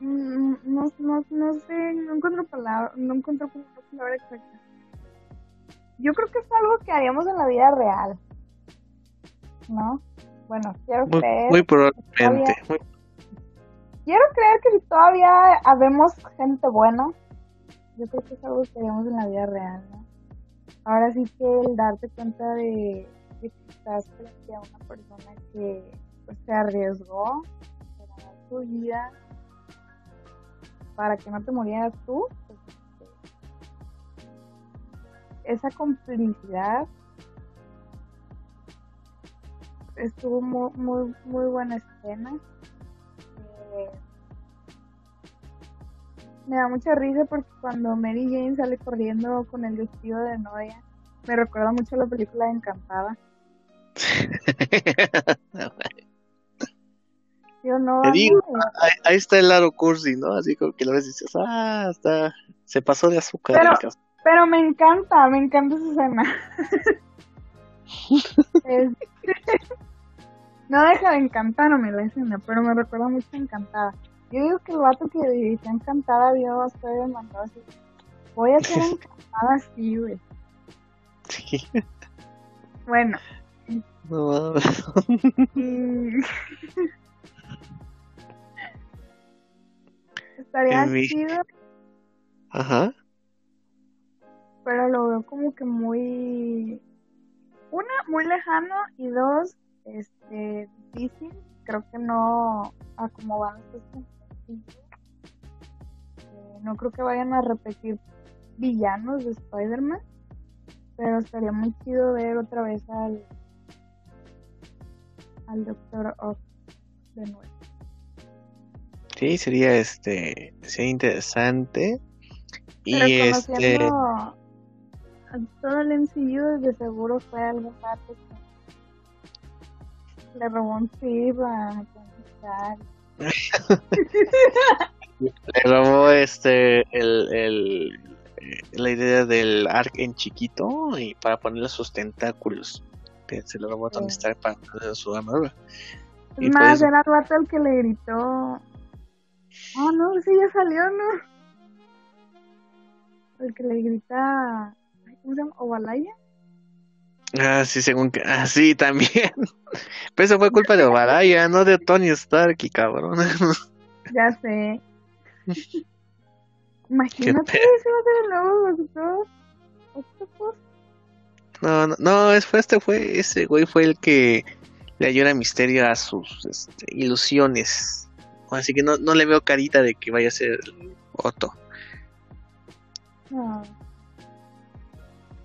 no, no, no sé, no encuentro palabra, no encuentro como una palabra exacta. Yo creo que es algo que haríamos en la vida real, ¿no? Bueno, quiero Muy, creer. muy probablemente. muy- Quiero creer que si todavía habemos gente buena, yo creo que es algo que haríamos en la vida real, ¿no? Ahora sí que el darte cuenta de, de que estás frente a una persona que pues, se arriesgó su vida para que no te murieras tú, esa complicidad estuvo muy, muy, muy buena escena. Eh, me da mucha risa porque cuando Mary Jane sale corriendo con el vestido de novia, me recuerda mucho a la película Encantada. Yo no, Te digo, ahí, ahí está el lado cursi, ¿no? Así como que lo ves y dices, ah, está, se pasó de azúcar. Pero- me encanta, me encanta esa escena. Es- no deja de encantarme la escena, pero me recuerda mucho a Encantada. Yo digo que el vato que dirigió Encantada vio a Spider mandó así. Voy a ser encantada así, güey. Sí. Bueno, No, y... estaría mi- chido, Ajá. pero lo veo como que muy... Una, muy lejano y dos, este, difícil. Creo que no, a como van no creo que vayan a repetir villanos de Spider-Man, pero estaría muy chido ver otra vez al, al Doctor Ock de nuevo. Sí, sería este, sería interesante. Y Pero este, conociendo a todo el MCU, de seguro fue algún vato que le robó un chip a le robó este, el, el, eh, la idea del arc en chiquito y para ponerle sus tentáculos. Se lo robó a Tony. Stark para su armadura. Y más, eso- era el vato el que le gritó. Oh, no, sí, ya salió, ¿no? El que le grita. ¿Cómo se llama? ¿Ovalaya? Ah, sí, según que. Ah, sí, también. Pero eso fue culpa de Obaraya, no de Tony Stark, y cabrón. Ya sé. Imagínate, ese va a ser el nuevo Doctor Octopus. No, no, no, es- fue este fue ese güey fue el que le ayuda a Misterio a sus este, ilusiones. Así que no, no le veo carita de que vaya a ser Otto No.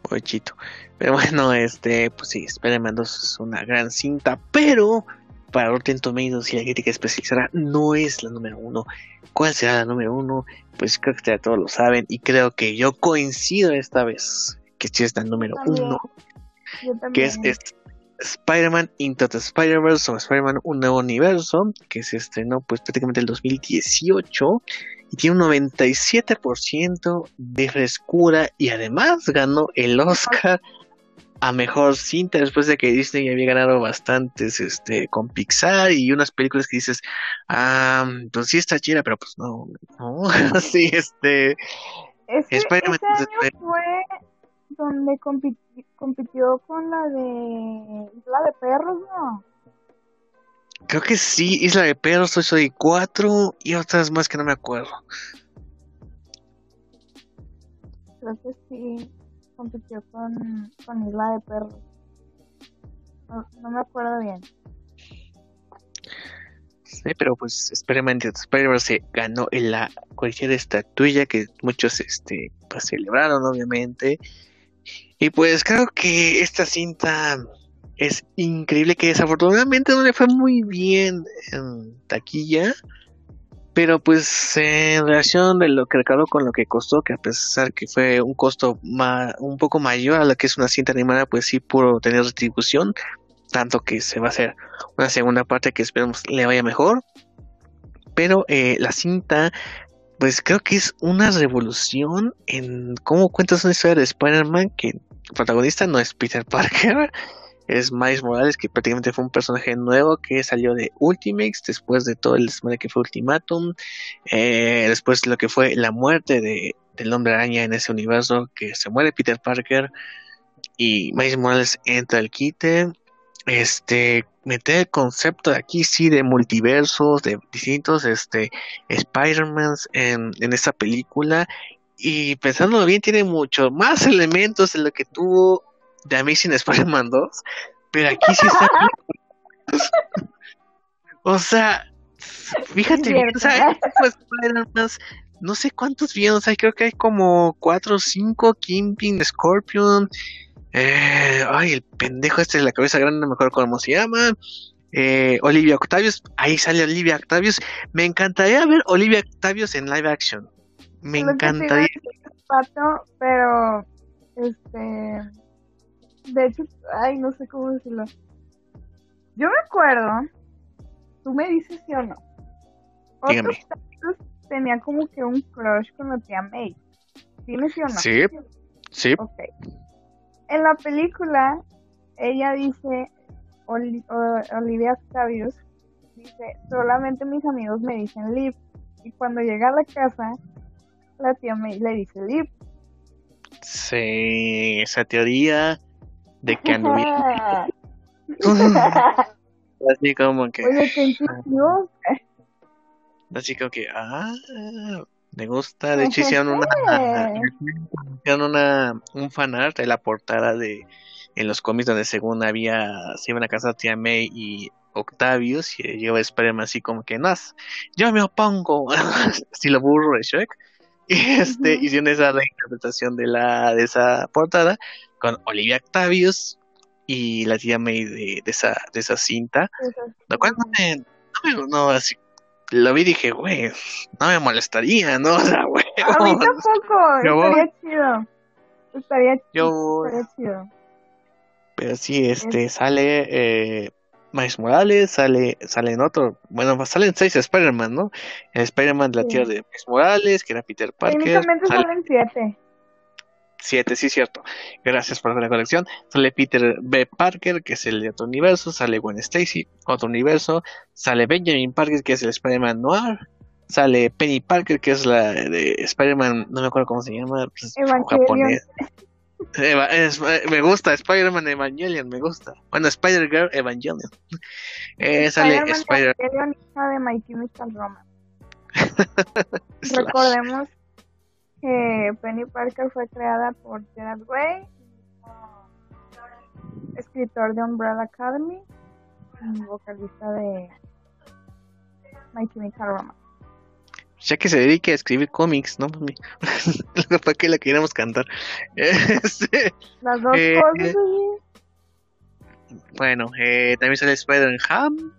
o Chito. Pero bueno, este, pues sí, Spider-Man 2 es una gran cinta, pero para Rotten Tomatoes y la crítica especializada no es la número uno. ¿Cuál será la número uno? Pues creo que ya todos lo saben y creo que yo coincido esta vez que sí es la número También. uno. Yo también. que es, es Spider-Man Into the Spider-Verse o Spider-Man Un Nuevo Universo, que se estrenó pues prácticamente el 2018 y tiene un 97% de frescura y además ganó el Oscar a Mejor Cinta después de que Disney había ganado bastantes este con Pixar y unas películas que dices, ah, pues sí está chida, pero pues no, no, sí, este, Ese, Spider-Man ese into the año fue donde compiti- compitió con la de Isla de Perros, ¿no? creo que sí, Isla de Perros, Toy Story 4 y otras más que no me acuerdo. Creo que sí compitió con, con Isla de Perros. No, no me acuerdo bien. Sí, pero pues Spider-Man Spider-Verse se ganó en la cualquier estatuilla que muchos este pues celebraron obviamente. Y pues creo que esta cinta es increíble que desafortunadamente no le fue muy bien en taquilla. Pero pues en relación de lo que recaudó con lo que costó, que a pesar que fue un costo un poco mayor a lo que es una cinta animada, pues sí pudo tener retribución, tanto que se va a hacer una segunda parte que esperemos le vaya mejor. Pero eh, la cinta, pues creo que es una revolución en cómo cuentas una historia de Spider-Man que protagonista no es Peter Parker, es Miles Morales, que prácticamente fue un personaje nuevo que salió de Ultimates después de todo el desmadre que fue Ultimatum, eh, después de lo que fue la muerte de, del hombre araña en ese universo, que se muere Peter Parker y Miles Morales entra al quite. Este, meter el concepto de aquí sí de multiversos, de distintos este, Spider-Mans en, en película. Y pensándolo bien, tiene mucho más elementos de lo que tuvo de Amazing Spider-Man 2, pero aquí sí está. o sea, fíjate bien, o sea, pues, no sé cuántos vienen, o sea, creo que hay como 4 o 5, Kingpin, Scorpion, eh, ay, el pendejo este de la cabeza grande, no me acuerdo cómo se llama. Eh, Olivia Octavius, ahí sale Olivia Octavius. Me encantaría ver Olivia Octavius en live action. Me encantaría. Pato, pero este de hecho, ay, no sé cómo decirlo. Yo me acuerdo, tú me dices sí o no. Otros tenían como que un crush con la tía May. ¿Tienes sí o no? Sí, sí. Ok. En la película, ella dice, Olivia Octavius, dice, solamente mis amigos me dicen Liv. Y cuando llega a la casa, la tía May le dice Liv. Sí, esa teoría de que anduvieron. así como que. Oye, ¿qué Así como que, ah, me gusta. De hecho, hicieron una, hicieron una, un fanart de la portada de en los cómics donde según había, se iban a casar tía May y Octavius y lleva Spider-Man así como que, no, yo me opongo, lo burro de Shrek. Este, hicieron esa reinterpretación de la, de esa portada con Olivia Octavius y la tía May de, esa, de esa cinta. Lo cual no me, no, me, no así, lo vi y dije, güey, no me molestaría, ¿no? O sea, güey. A mí tampoco, estaría chido. Estaría, yo, estaría chido. Pero sí, este, sale eh, Miles Morales, sale, sale en otro, bueno, salen seis Spider-Man, ¿no? El Spider-Man de la tierra de Miles Morales, que era Peter Parker. Técnicamente salen siete. 7, sí, cierto. Gracias por la colección. Sale Peter B. Parker, que es el de otro universo. Sale Gwen Stacy, otro universo. Sale Benjamin Parker, que es el Spider-Man Noir. Sale Penny Parker, que es la de Spider-Man, no me acuerdo cómo se llama, pues, japonés. Me gusta, Spider-Man Evangelion, me gusta. Bueno, Spider-Girl Evangelion. Eh, sale Spider-Man de My Chemical Romance. Recordemos que Penny Parker fue creada por Gerard Way, escritor de Umbrella Academy y vocalista de My Chemical Romance. Ya que se dedique a escribir cómics, ¿no? ¿Para qué la queremos cantar? Este, Las dos eh, cosas. Bueno, eh, también sale Spider-Man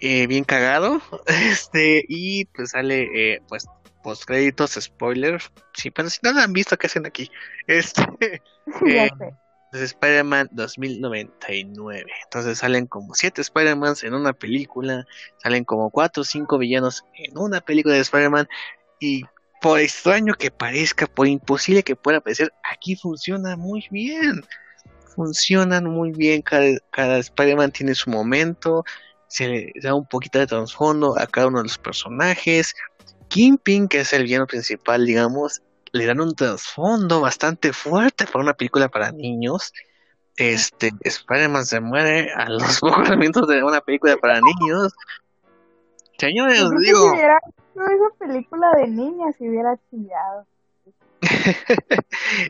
eh, bien cagado. Este, y pues sale, eh, pues post créditos, spoiler. Sí, pero si no lo han visto, ¿qué hacen aquí? Este. eh, Spider-Man 2099. Entonces salen como 7 Spider-Mans en una película. Salen como 4 o 5 villanos en una película de Spider-Man. Y por extraño que parezca, por imposible que pueda parecer, aquí funciona muy bien. Funcionan muy bien. Cada, cada Spider-Man tiene su momento. Se le da un poquito de trasfondo a cada uno de los personajes. Kingpin, que es el villano principal, digamos, le dan un trasfondo bastante fuerte para una película para niños. Este, Spider-Man se muere a los pocos minutos de una película para niños. Señores, digo. Si hubiera esa película de niñas, si hubiera chillado.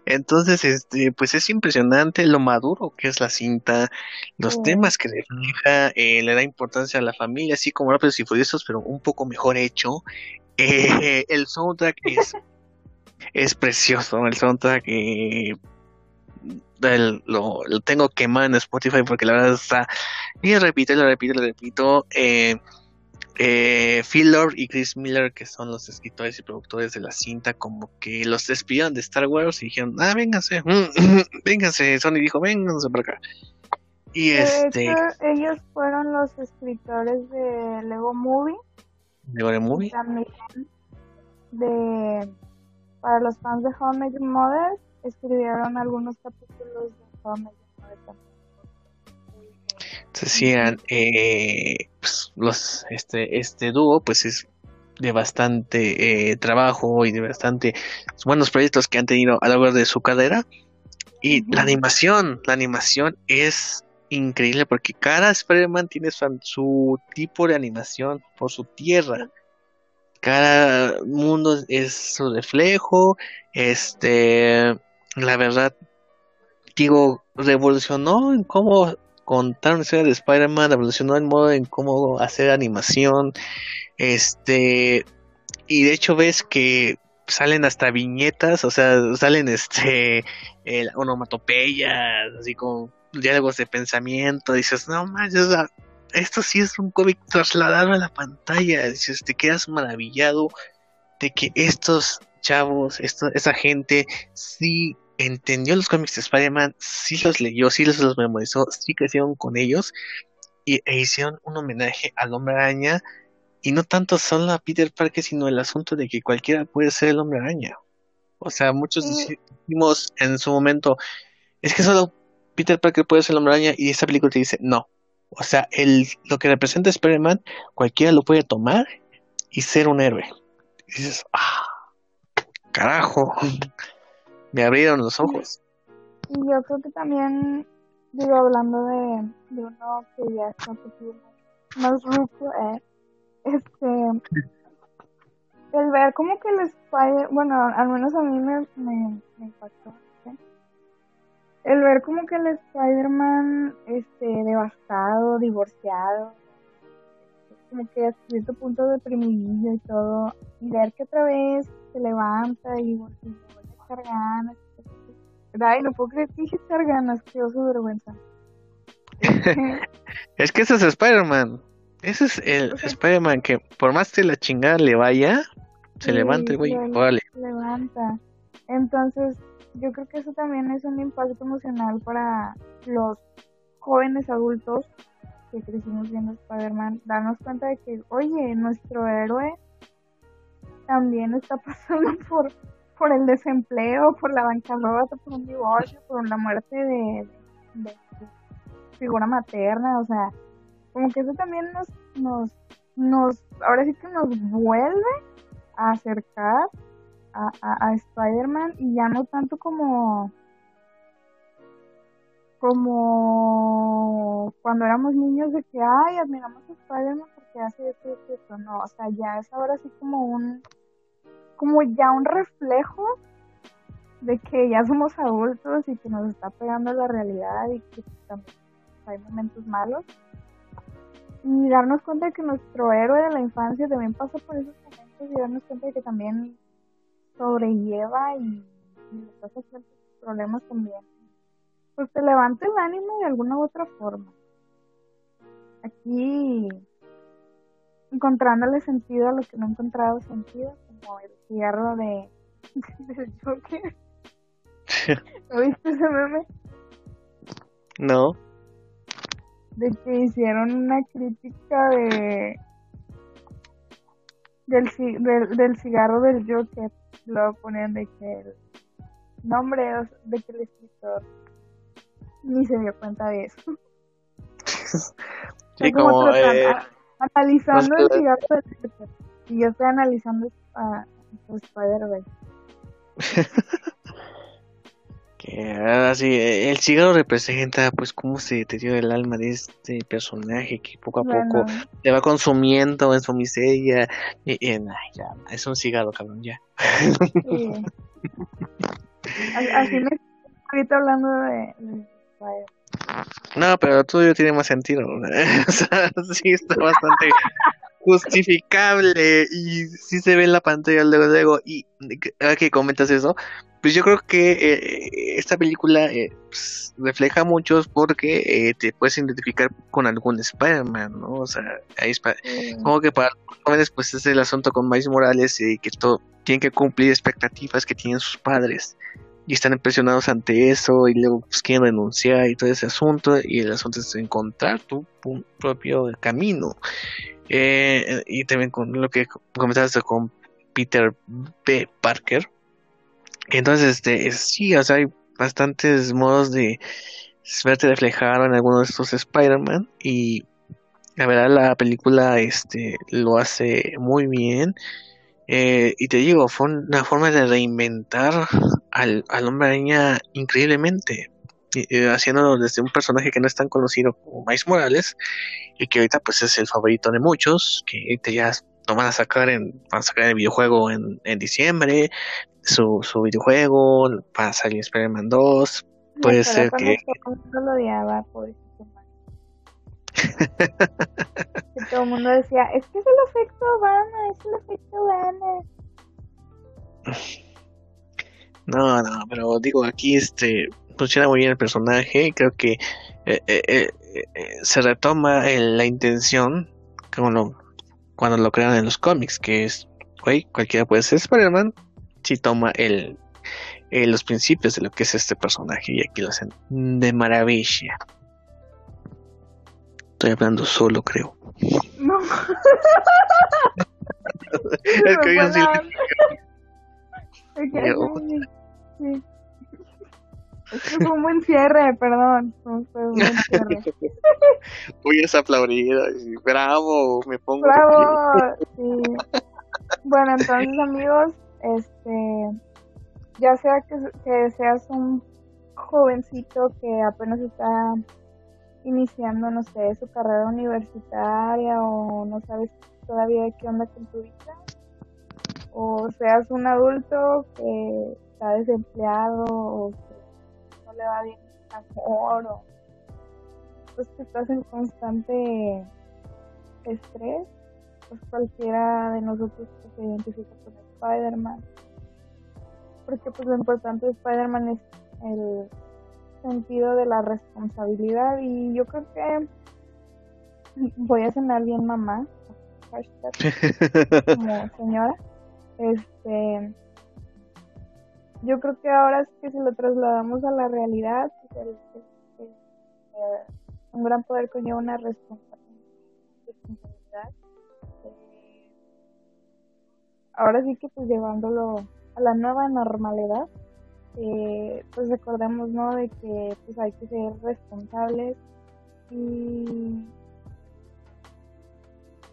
Entonces, este, pues es impresionante lo maduro que es la cinta, los temas que refleja, eh, le da importancia a la familia, así como Rápidos y Furiosos, pero un poco mejor hecho. Eh, el soundtrack es, es precioso. El soundtrack eh, lo, lo, tengo quemado en Spotify porque la verdad está. Y repito, lo repito, lo repito. Eh, eh, Phil Lord y Chris Miller, que son los escritores y productores de la cinta, como que los despidieron de Star Wars y dijeron, ah, vénganse, vénganse, Sony dijo, vénganse para acá. Y este... ellos fueron los escritores de Lego Movie. Lego Movie. También de... Para los fans de Home Mother, escribieron algunos capítulos de Home Mother también. Decían eh, pues, los este este dúo pues es de bastante eh, trabajo y de bastante buenos proyectos que han tenido a lo largo de su carrera. Y la animación la animación es increíble porque cada Spider-Man tiene su, tipo de animación por su tierra cada mundo es su reflejo este la verdad digo revolucionó en cómo contar una historia de Spider-Man, evolucionó el modo en cómo hacer animación, este, y de hecho ves que salen hasta viñetas, o sea, salen este, onomatopeyas, así con diálogos de pensamiento, dices, no manches, esto sí es un cómic trasladado a la pantalla, dices, te quedas maravillado de que estos chavos, esto, esa gente sí entendió los cómics de Spider-Man, sí los leyó, sí los, memorizó, sí crecieron con ellos y, e hicieron un homenaje al hombre araña y no tanto solo a Peter Parker, sino el asunto de que cualquiera puede ser el hombre araña. O sea, muchos decimos en su momento, es que solo Peter Parker puede ser el hombre araña y esta película te dice, no. O sea, el, lo que representa Spider-Man, cualquiera lo puede tomar y ser un héroe. Y dices, ah, carajo. Me abrieron los ojos. Y yo creo que también, digo, hablando de, de uno que ya está más ruco, eh, este, el ver como que el Spider, bueno, al menos a mí me, me, impactó, el ver como que el Spider-Man, este, devastado, divorciado, como que a cierto punto deprimido y todo, y ver que otra vez se levanta y, y echar ganas. Ay, no puedo creer que echar ganas, que oso vergüenza. es que ese es Spider-Man. Ese es el Spider-Man que por más que la chingada le vaya, se levanta el güey. Vale. Levanta. Entonces, yo creo que eso también es un impacto emocional para los jóvenes adultos que crecimos viendo Spider-Man. Darnos cuenta de que, oye, nuestro héroe también está pasando por por el desempleo, por la bancarrota, por un divorcio, por la muerte de, su figura materna, o sea, como que eso también nos, nos, nos, ahora sí que nos vuelve a acercar a, a, a Spider-Man y ya no tanto como como cuando éramos niños de que ay admiramos a Spider-Man porque hace esto y esto no o sea ya es ahora sí como un como ya un reflejo de que ya somos adultos y que nos está pegando la realidad y que también hay momentos malos. Y darnos cuenta de que nuestro héroe de la infancia también pasa por esos momentos y darnos cuenta de que también sobrelleva y, y le pasa ciertos problemas también. Pues te levanta el ánimo de alguna u otra forma. Aquí encontrándole sentido a lo que no he encontrado sentido como el cigarro de, del Joker. ¿No viste ese meme? No. De que hicieron una crítica de del, del, del cigarro del Joker. Lo ponían de que el nombre de que el escritor ni se dio cuenta de eso. sí, como, eh, analizando el cigarro. Y yo estoy analizando a Spider-Man. que así el cigarro representa pues cómo se deteriora el alma de este personaje que poco a poco se va consumiendo en su miseria. Y, ya, es un cigarro cabrón ya. Así me ahorita hablando de, no pero todo tiene más sentido o sea, sí está bastante justificable. Y sí se ve en la pantalla luego luego y ahora que comentas eso pues yo creo que eh, esta película eh, pues, refleja muchos porque eh, te puedes identificar con algún Spider-Man, ¿no? O sea, ahí como que para los jóvenes pues es el asunto con Miles Morales y que todo tienen que cumplir expectativas que tienen sus padres y están impresionados ante eso y luego pues, quieren renunciar y todo ese asunto y el asunto es encontrar tu, propio camino y también con lo que comentaste con Peter B. Parker. Entonces, este, sí, o sea, hay bastantes modos de verte reflejado en algunos de estos Spider-Man. Y la verdad la película este lo hace muy bien. Eh, y te digo fue una forma de reinventar al, al hombre araña increíblemente. Eh, haciéndolo desde un personaje que no es tan conocido como Miles Morales y que ahorita pues es el favorito de muchos que ahorita ya lo van a sacar en van a sacar el videojuego en, en diciembre su, su videojuego, para salir Spider-Man 2, puede ser que... Todo lo odiaba, por todo el mundo decía, es que es el efecto Obama, es el efecto Obama. No, no, pero digo, aquí este funciona muy bien el personaje y creo que eh, eh, eh, se retoma la intención como cuando lo crean en los cómics, que es, güey, cualquiera puede ser Spider-Man, si toma el, eh, los principios de lo que es este personaje y aquí lo hacen de maravilla. Estoy hablando solo, creo. No. es que Es que fue un buen cierre, perdón. Fue un buen cierre. Uy, esa aplaudida. Bravo, me pongo. Bravo, sí. Bueno, entonces, amigos, este, ya sea que, seas un jovencito que apenas está iniciando, no sé, su carrera universitaria o no sabes todavía qué onda con tu vida, o seas un adulto que está desempleado o que le va bien amor o pues que estás en constante estrés, pues cualquiera de nosotros que se identifica con Spider-Man. Porque pues lo importante de Spider-Man es el sentido de la responsabilidad y yo creo que voy a cenar bien mamá, como señora. Este, yo creo que ahora es que si lo trasladamos a la realidad, pues, eh, un gran poder conlleva una responsabilidad ahora sí que pues llevándolo a la nueva normalidad, eh, pues recordemos, ¿no? De que pues hay que ser responsables y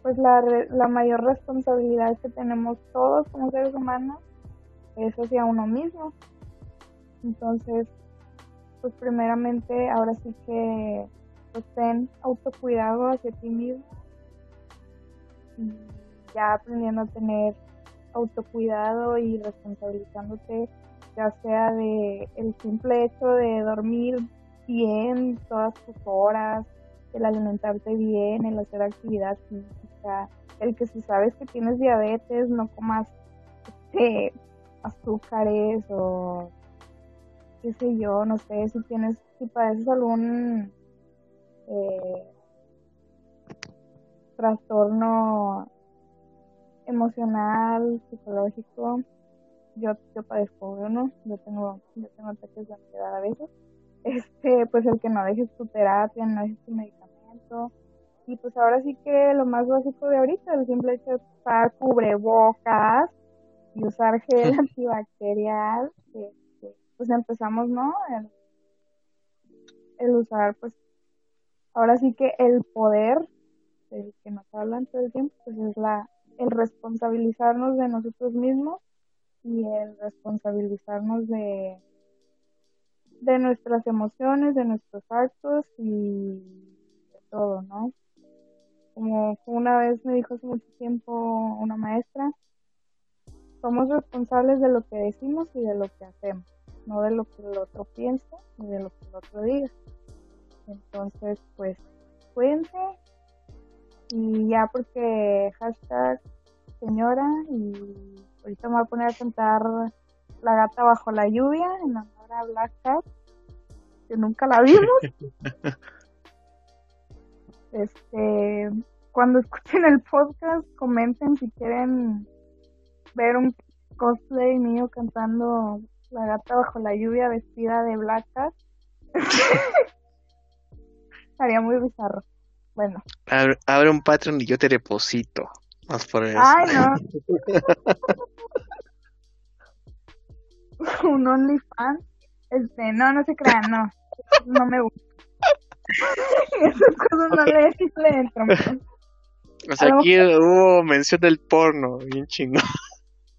pues la, la mayor responsabilidad que tenemos todos como seres humanos es hacia uno mismo. Entonces, pues primeramente ahora sí que pues ten autocuidado hacia ti mismo y ya aprendiendo a tener autocuidado y responsabilizándote ya sea de el simple hecho de dormir bien todas tus horas, el alimentarte bien, el hacer actividad física, el que si sabes que tienes diabetes no comas este, azúcares o qué sé yo, no sé, si tienes, si padeces algún eh, trastorno emocional, psicológico. Yo, yo padezco uno, yo tengo, yo tengo ataques de ansiedad a veces. Este, pues el que no dejes tu terapia, no dejes tu medicamento. Y pues ahora sí que lo más básico de ahorita, el simple hecho de usar cubrebocas y usar gel antibacterial, este, pues empezamos, ¿no? El, el usar, pues, ahora sí que el poder del que nos hablan todo el tiempo, pues es la, el responsabilizarnos de nosotros mismos y el responsabilizarnos de, de nuestras emociones, de nuestros actos y de todo, ¿no? Como una vez me dijo hace mucho tiempo una maestra, somos responsables de lo que decimos y de lo que hacemos, no de lo que el otro piensa ni de lo que el otro diga. Entonces, pues, cuídense, Y ya porque hashtag señora y ahorita me voy a poner a cantar La gata bajo la lluvia en honor a Black Cat, que nunca la vimos. este, cuando escuchen el podcast, comenten si quieren ver un cosplay mío cantando La gata bajo la lluvia vestida de Black Cat. Estaría muy bizarro. Bueno. Abre, abre, un Patreon y yo te deposito. Más por eso. Ay, no. un OnlyFans. Este, no, no se crean, no. No me gusta. Esas cosas no le, le entran. O sea, aquí hubo mención del porno, bien chingón.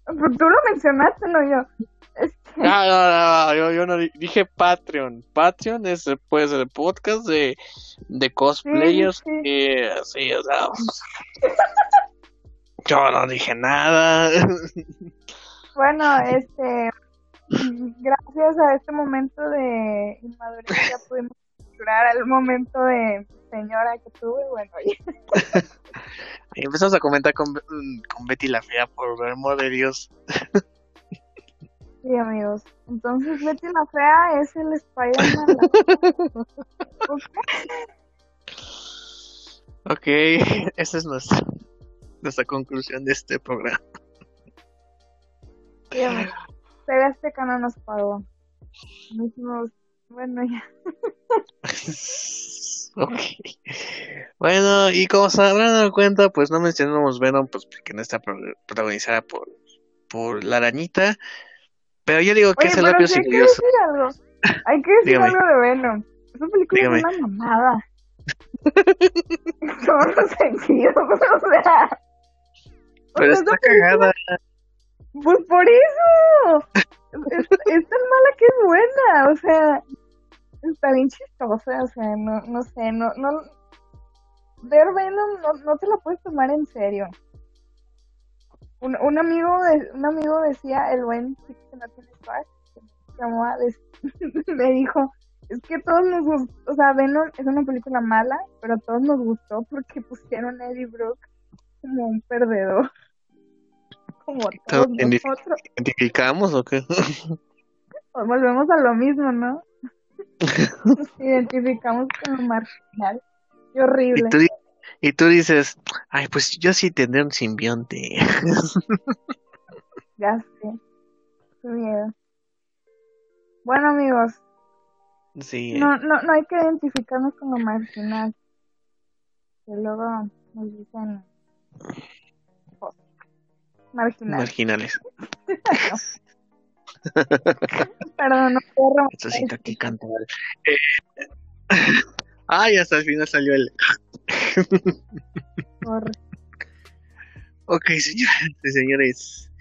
Pues tú lo mencionaste, no yo. Este... No, no, no, yo, yo no dije Patreon. Patreon es pues el podcast de, de cosplayers. Sí, sí. que, sí, o sea, yo no dije nada. Bueno, este, gracias a este momento de inmadurez ya pudimos capturar el momento de señora que tuve, bueno, ya. Empezamos a comentar con, con Betty la Fea por ver amor de Dios. Sí, amigos. Entonces, Betty la Fea es el Spider-Man. Ok, esa es nuestra, nuestra conclusión de este programa. Sí, amigos. TV Azteca no nos pagó. Mismos... Bueno, ya. ok. Bueno, y como se habrán dado cuenta, pues no mencionamos Venom, pues porque no está protagonizada por, por la arañita. Pero yo digo que Oye, es el sí y hay que decir algo. Hay que decir Dígame. algo de Venom. Esa película Dígame. es una mamada. Los sentidos. O sea. o Pero sea, está película- cagada. Pues por eso. Es, tan mala que es buena. O sea, está bien chistosa. O sea, no, no sé, no, no. Ver Venom no, no te la puedes tomar en serio. Un, un amigo de, un amigo decía, el buen chico que no tiene des- me dijo, es que todos nos gustó, o sea, Venom es una película mala, pero a todos nos gustó porque pusieron a Eddie Brooke como un perdedor. Como todos nosotros. ¿Identificamos o qué? Pues volvemos a lo mismo, ¿no? Nos identificamos como marginal. Qué Y horrible. tú, y tú dices, ay, pues yo sí tendré un simbionte. Ya sé. Qué miedo. Bueno, amigos, sí. no, no, no hay que identificarnos como marginal. Que luego nos dicen. Marginal. Marginales. Perdón, no puedo Necesito aquí cantar. Eh, Ay, hasta el final salió el. por Ok, señoras y señores,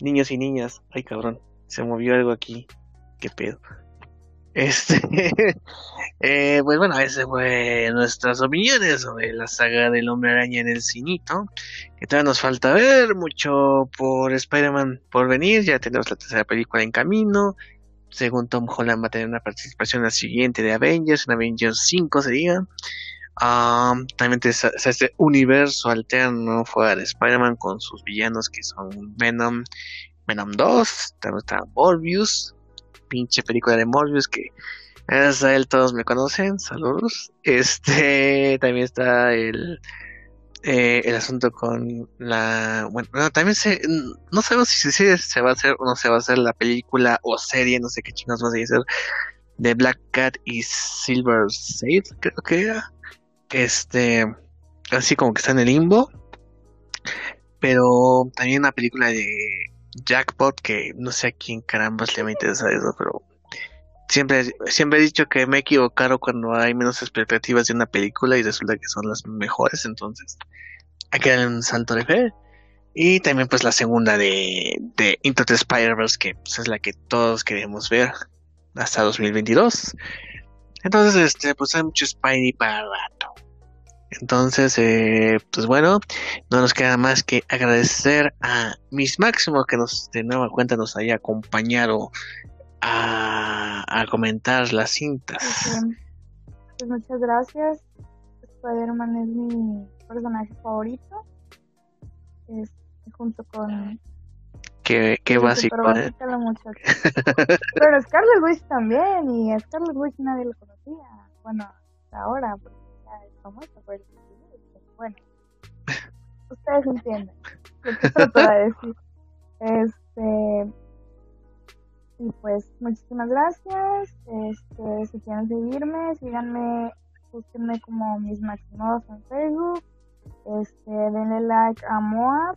niños y niñas. Ay, cabrón, se movió algo aquí. ¿Qué pedo? Este. eh, pues bueno, ese fue nuestras opiniones sobre la saga del Hombre Araña en el cinito. Que todavía nos falta ver mucho por Spider-Man por venir. Ya tenemos la tercera película en camino. Según Tom Holland va a tener una participación en la siguiente de Avengers, en Avengers 5 sería. Um, también este universo alterno fuera de Spider-Man con sus villanos que son Venom, Venom 2, también está Morbius, pinche película de Morbius que gracias a él todos me conocen, saludos. Este también está el eh, el asunto con la bueno, bueno, también se no sabemos si se, se va a hacer o no se va a hacer la película o serie, no sé qué chingados va a hacer de Black Cat y Silver Sage, creo que era este así como que está en el limbo pero también una película de Jackpot que no sé a quién caramba le va a interesar eso pero siempre siempre he dicho que me he equivocado cuando hay menos expectativas de una película y resulta que son las mejores entonces hay que darle un salto de fe y también pues la segunda de, de Into the Spider-Verse que pues, es la que todos queremos ver hasta 2022 entonces, este, pues hay mucho Spidey para rato. Entonces, eh, pues bueno, no nos queda más que agradecer a Miss Máximo que nos de nueva cuenta nos haya acompañado a, a comentar las cintas. Pues muchas gracias. Spider-Man es mi personaje favorito. Este, junto con Qué, qué básico, ¿eh? Pero Scarlet Witch también, y a Scarlet Witch nadie lo conocía. Bueno, hasta ahora, porque es famosa, pero bueno. Ustedes entienden de decir. Este. Y pues, muchísimas gracias. Este, si quieren seguirme, síganme, búsquenme como Miss Maximoff en Facebook. Este, denle like a Moab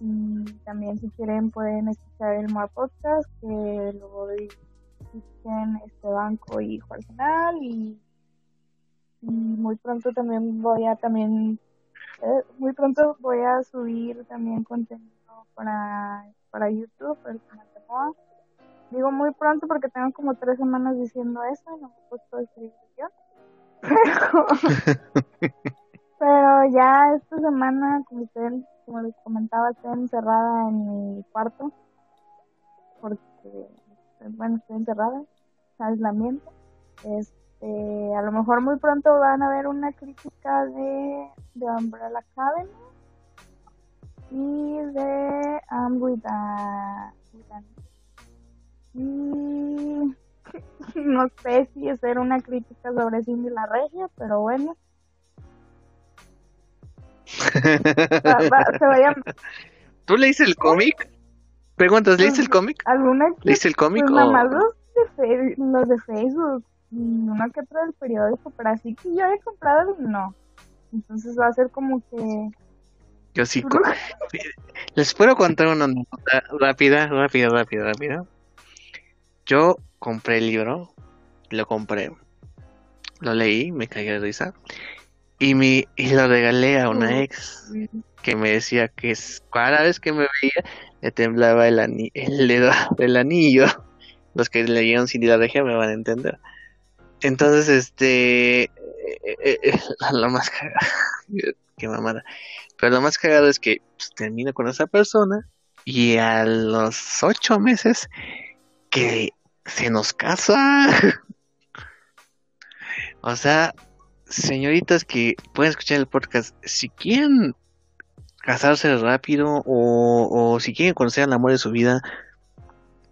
y también si quieren pueden escuchar el MOA Podcast que lo dirigen este banco y Arsenal y, y muy pronto también voy a también eh, muy pronto voy a subir también contenido para para YouTube el canal de MOA digo muy pronto porque tengo como tres semanas diciendo eso y no me he puesto a escribir yo. Pero pero ya esta semana como ustedes como les comentaba, estoy encerrada en mi cuarto. Porque, bueno, estoy encerrada, aislamiento. Este, a lo mejor muy pronto van a ver una crítica de, de Umbrella Academy y de um, with a- with a- y no sé si hacer una crítica sobre Cindy la Regia, pero bueno, va- va- se va a llamar ¿Tú leíste el cómic? Preguntas, ¿leíste el cómic? alguna ¿Leíste el cómic Pues o...? nada más los de, fe- los de Facebook uno que otro del periódico, pero así que yo he comprado, no. Entonces va a ser como que... Yo sí. Les puedo contar una nota rápida, rápida, rápida, rápida. Yo compré el libro, lo compré, lo leí, me cagué de risa y me y lo regalé a una ex que me decía que cada vez que me veía le temblaba el, ani- el dedo del anillo. Los que leyeron Cindy la Regia me van a entender. Entonces, este, eh, eh, eh, lo más cagado, qué mamada. Pero lo más cagado es que pues, termino con esa persona y a los ocho meses que se nos casa. o sea, señoritas que pueden escuchar el podcast, si quieren casarse rápido o, o si quieren conocer el amor de su vida,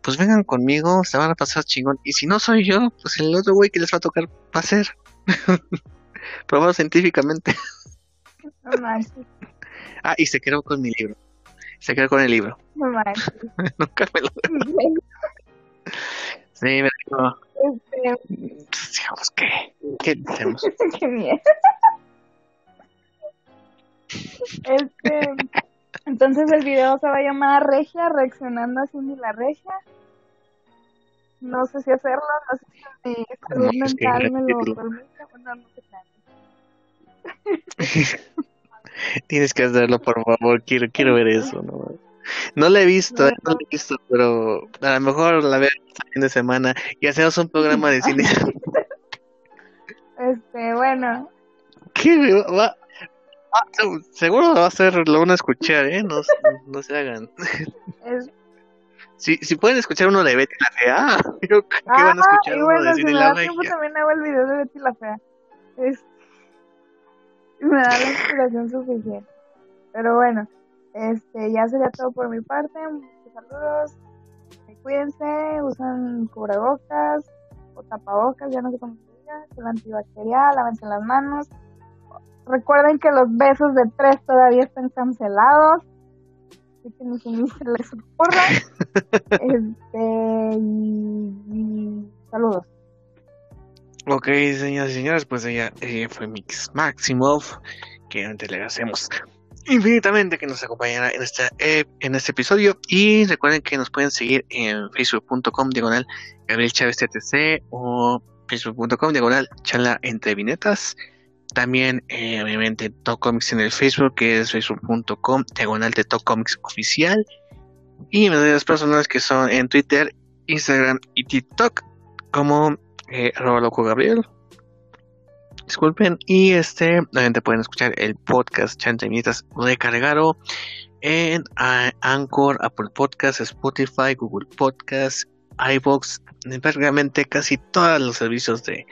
pues vengan conmigo, se van a pasar chingón. Y si no soy yo, pues el otro güey que les va a tocar va a ser. Probado científicamente. No Ah, y se quedó con mi libro. Se quedó con el libro. no. Nunca me lo. Sí, me dijo, Este, digamos, ¿qué? ¿Qué hacemos? qué miedo. Este, entonces el video se va a llamar Regia, reaccionando a Cindy la Regia. No sé si hacerlo, no sé si mi salud No, es que mental me lo permite. No, no sé. Tienes que hacerlo, por favor. Quiero, quiero ver eso. No, no la he visto, eh, no la he visto, pero a lo mejor la veo el fin de semana y hacemos un programa de cine. Este, bueno, ¿Qué? Va? Ah, se- seguro va a ser, lo van a escuchar, ¿eh? No, no se hagan. es, Si, si pueden escuchar uno de Betty la Fea, yo creo que ah, van a escuchar y uno bueno, de si Cine me la tiempo también hago el video de Betty la Fea. Es, me da la inspiración suficiente. Pero bueno, este, ya sería todo por mi parte. Muchos saludos. Eh, Cuídense, usen cubrebocas o tapabocas, ya no sé cómo se diga, el antibacterial, lávense las manos. Recuerden que los besos de tres todavía están cancelados. Así que ni se les ocurra. Este, y, y saludos. Ok, señoras y señores, pues ella, ella fue Mix Maximov, que antes le agradecemos infinitamente que nos acompañara en, esta, eh, en este episodio. Y recuerden que nos pueden seguir en facebook.com diagonal Gabriel Chávez TTC o facebook.com diagonal charla entre vinetas. También, eh, obviamente, Top Comics en el Facebook, que es facebook.com diagonal de Top Comics oficial. Y mis redes personales que son en Twitter, Instagram y TikTok, como eh, loco Gabriel. Disculpen. Y este, obviamente pueden escuchar el podcast Chantemitas recargado en Anchor, Apple Podcasts, Spotify, Google Podcasts, iBox, prácticamente casi todos los servicios de,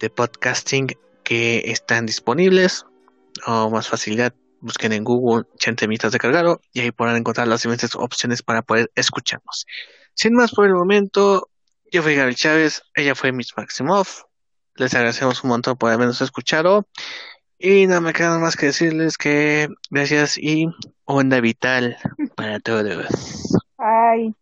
de podcasting que están disponibles. o más facilidad, busquen en Google Chante Mientras de Cargaro y ahí podrán encontrar las diferentes opciones para poder escucharnos. Sin más por el momento, yo fui Gabriel Chávez, ella fue Miss Maximoff. Les agradecemos un montón por habernos escuchado. Y no me queda más que decirles que gracias y onda vital para todos. Ay.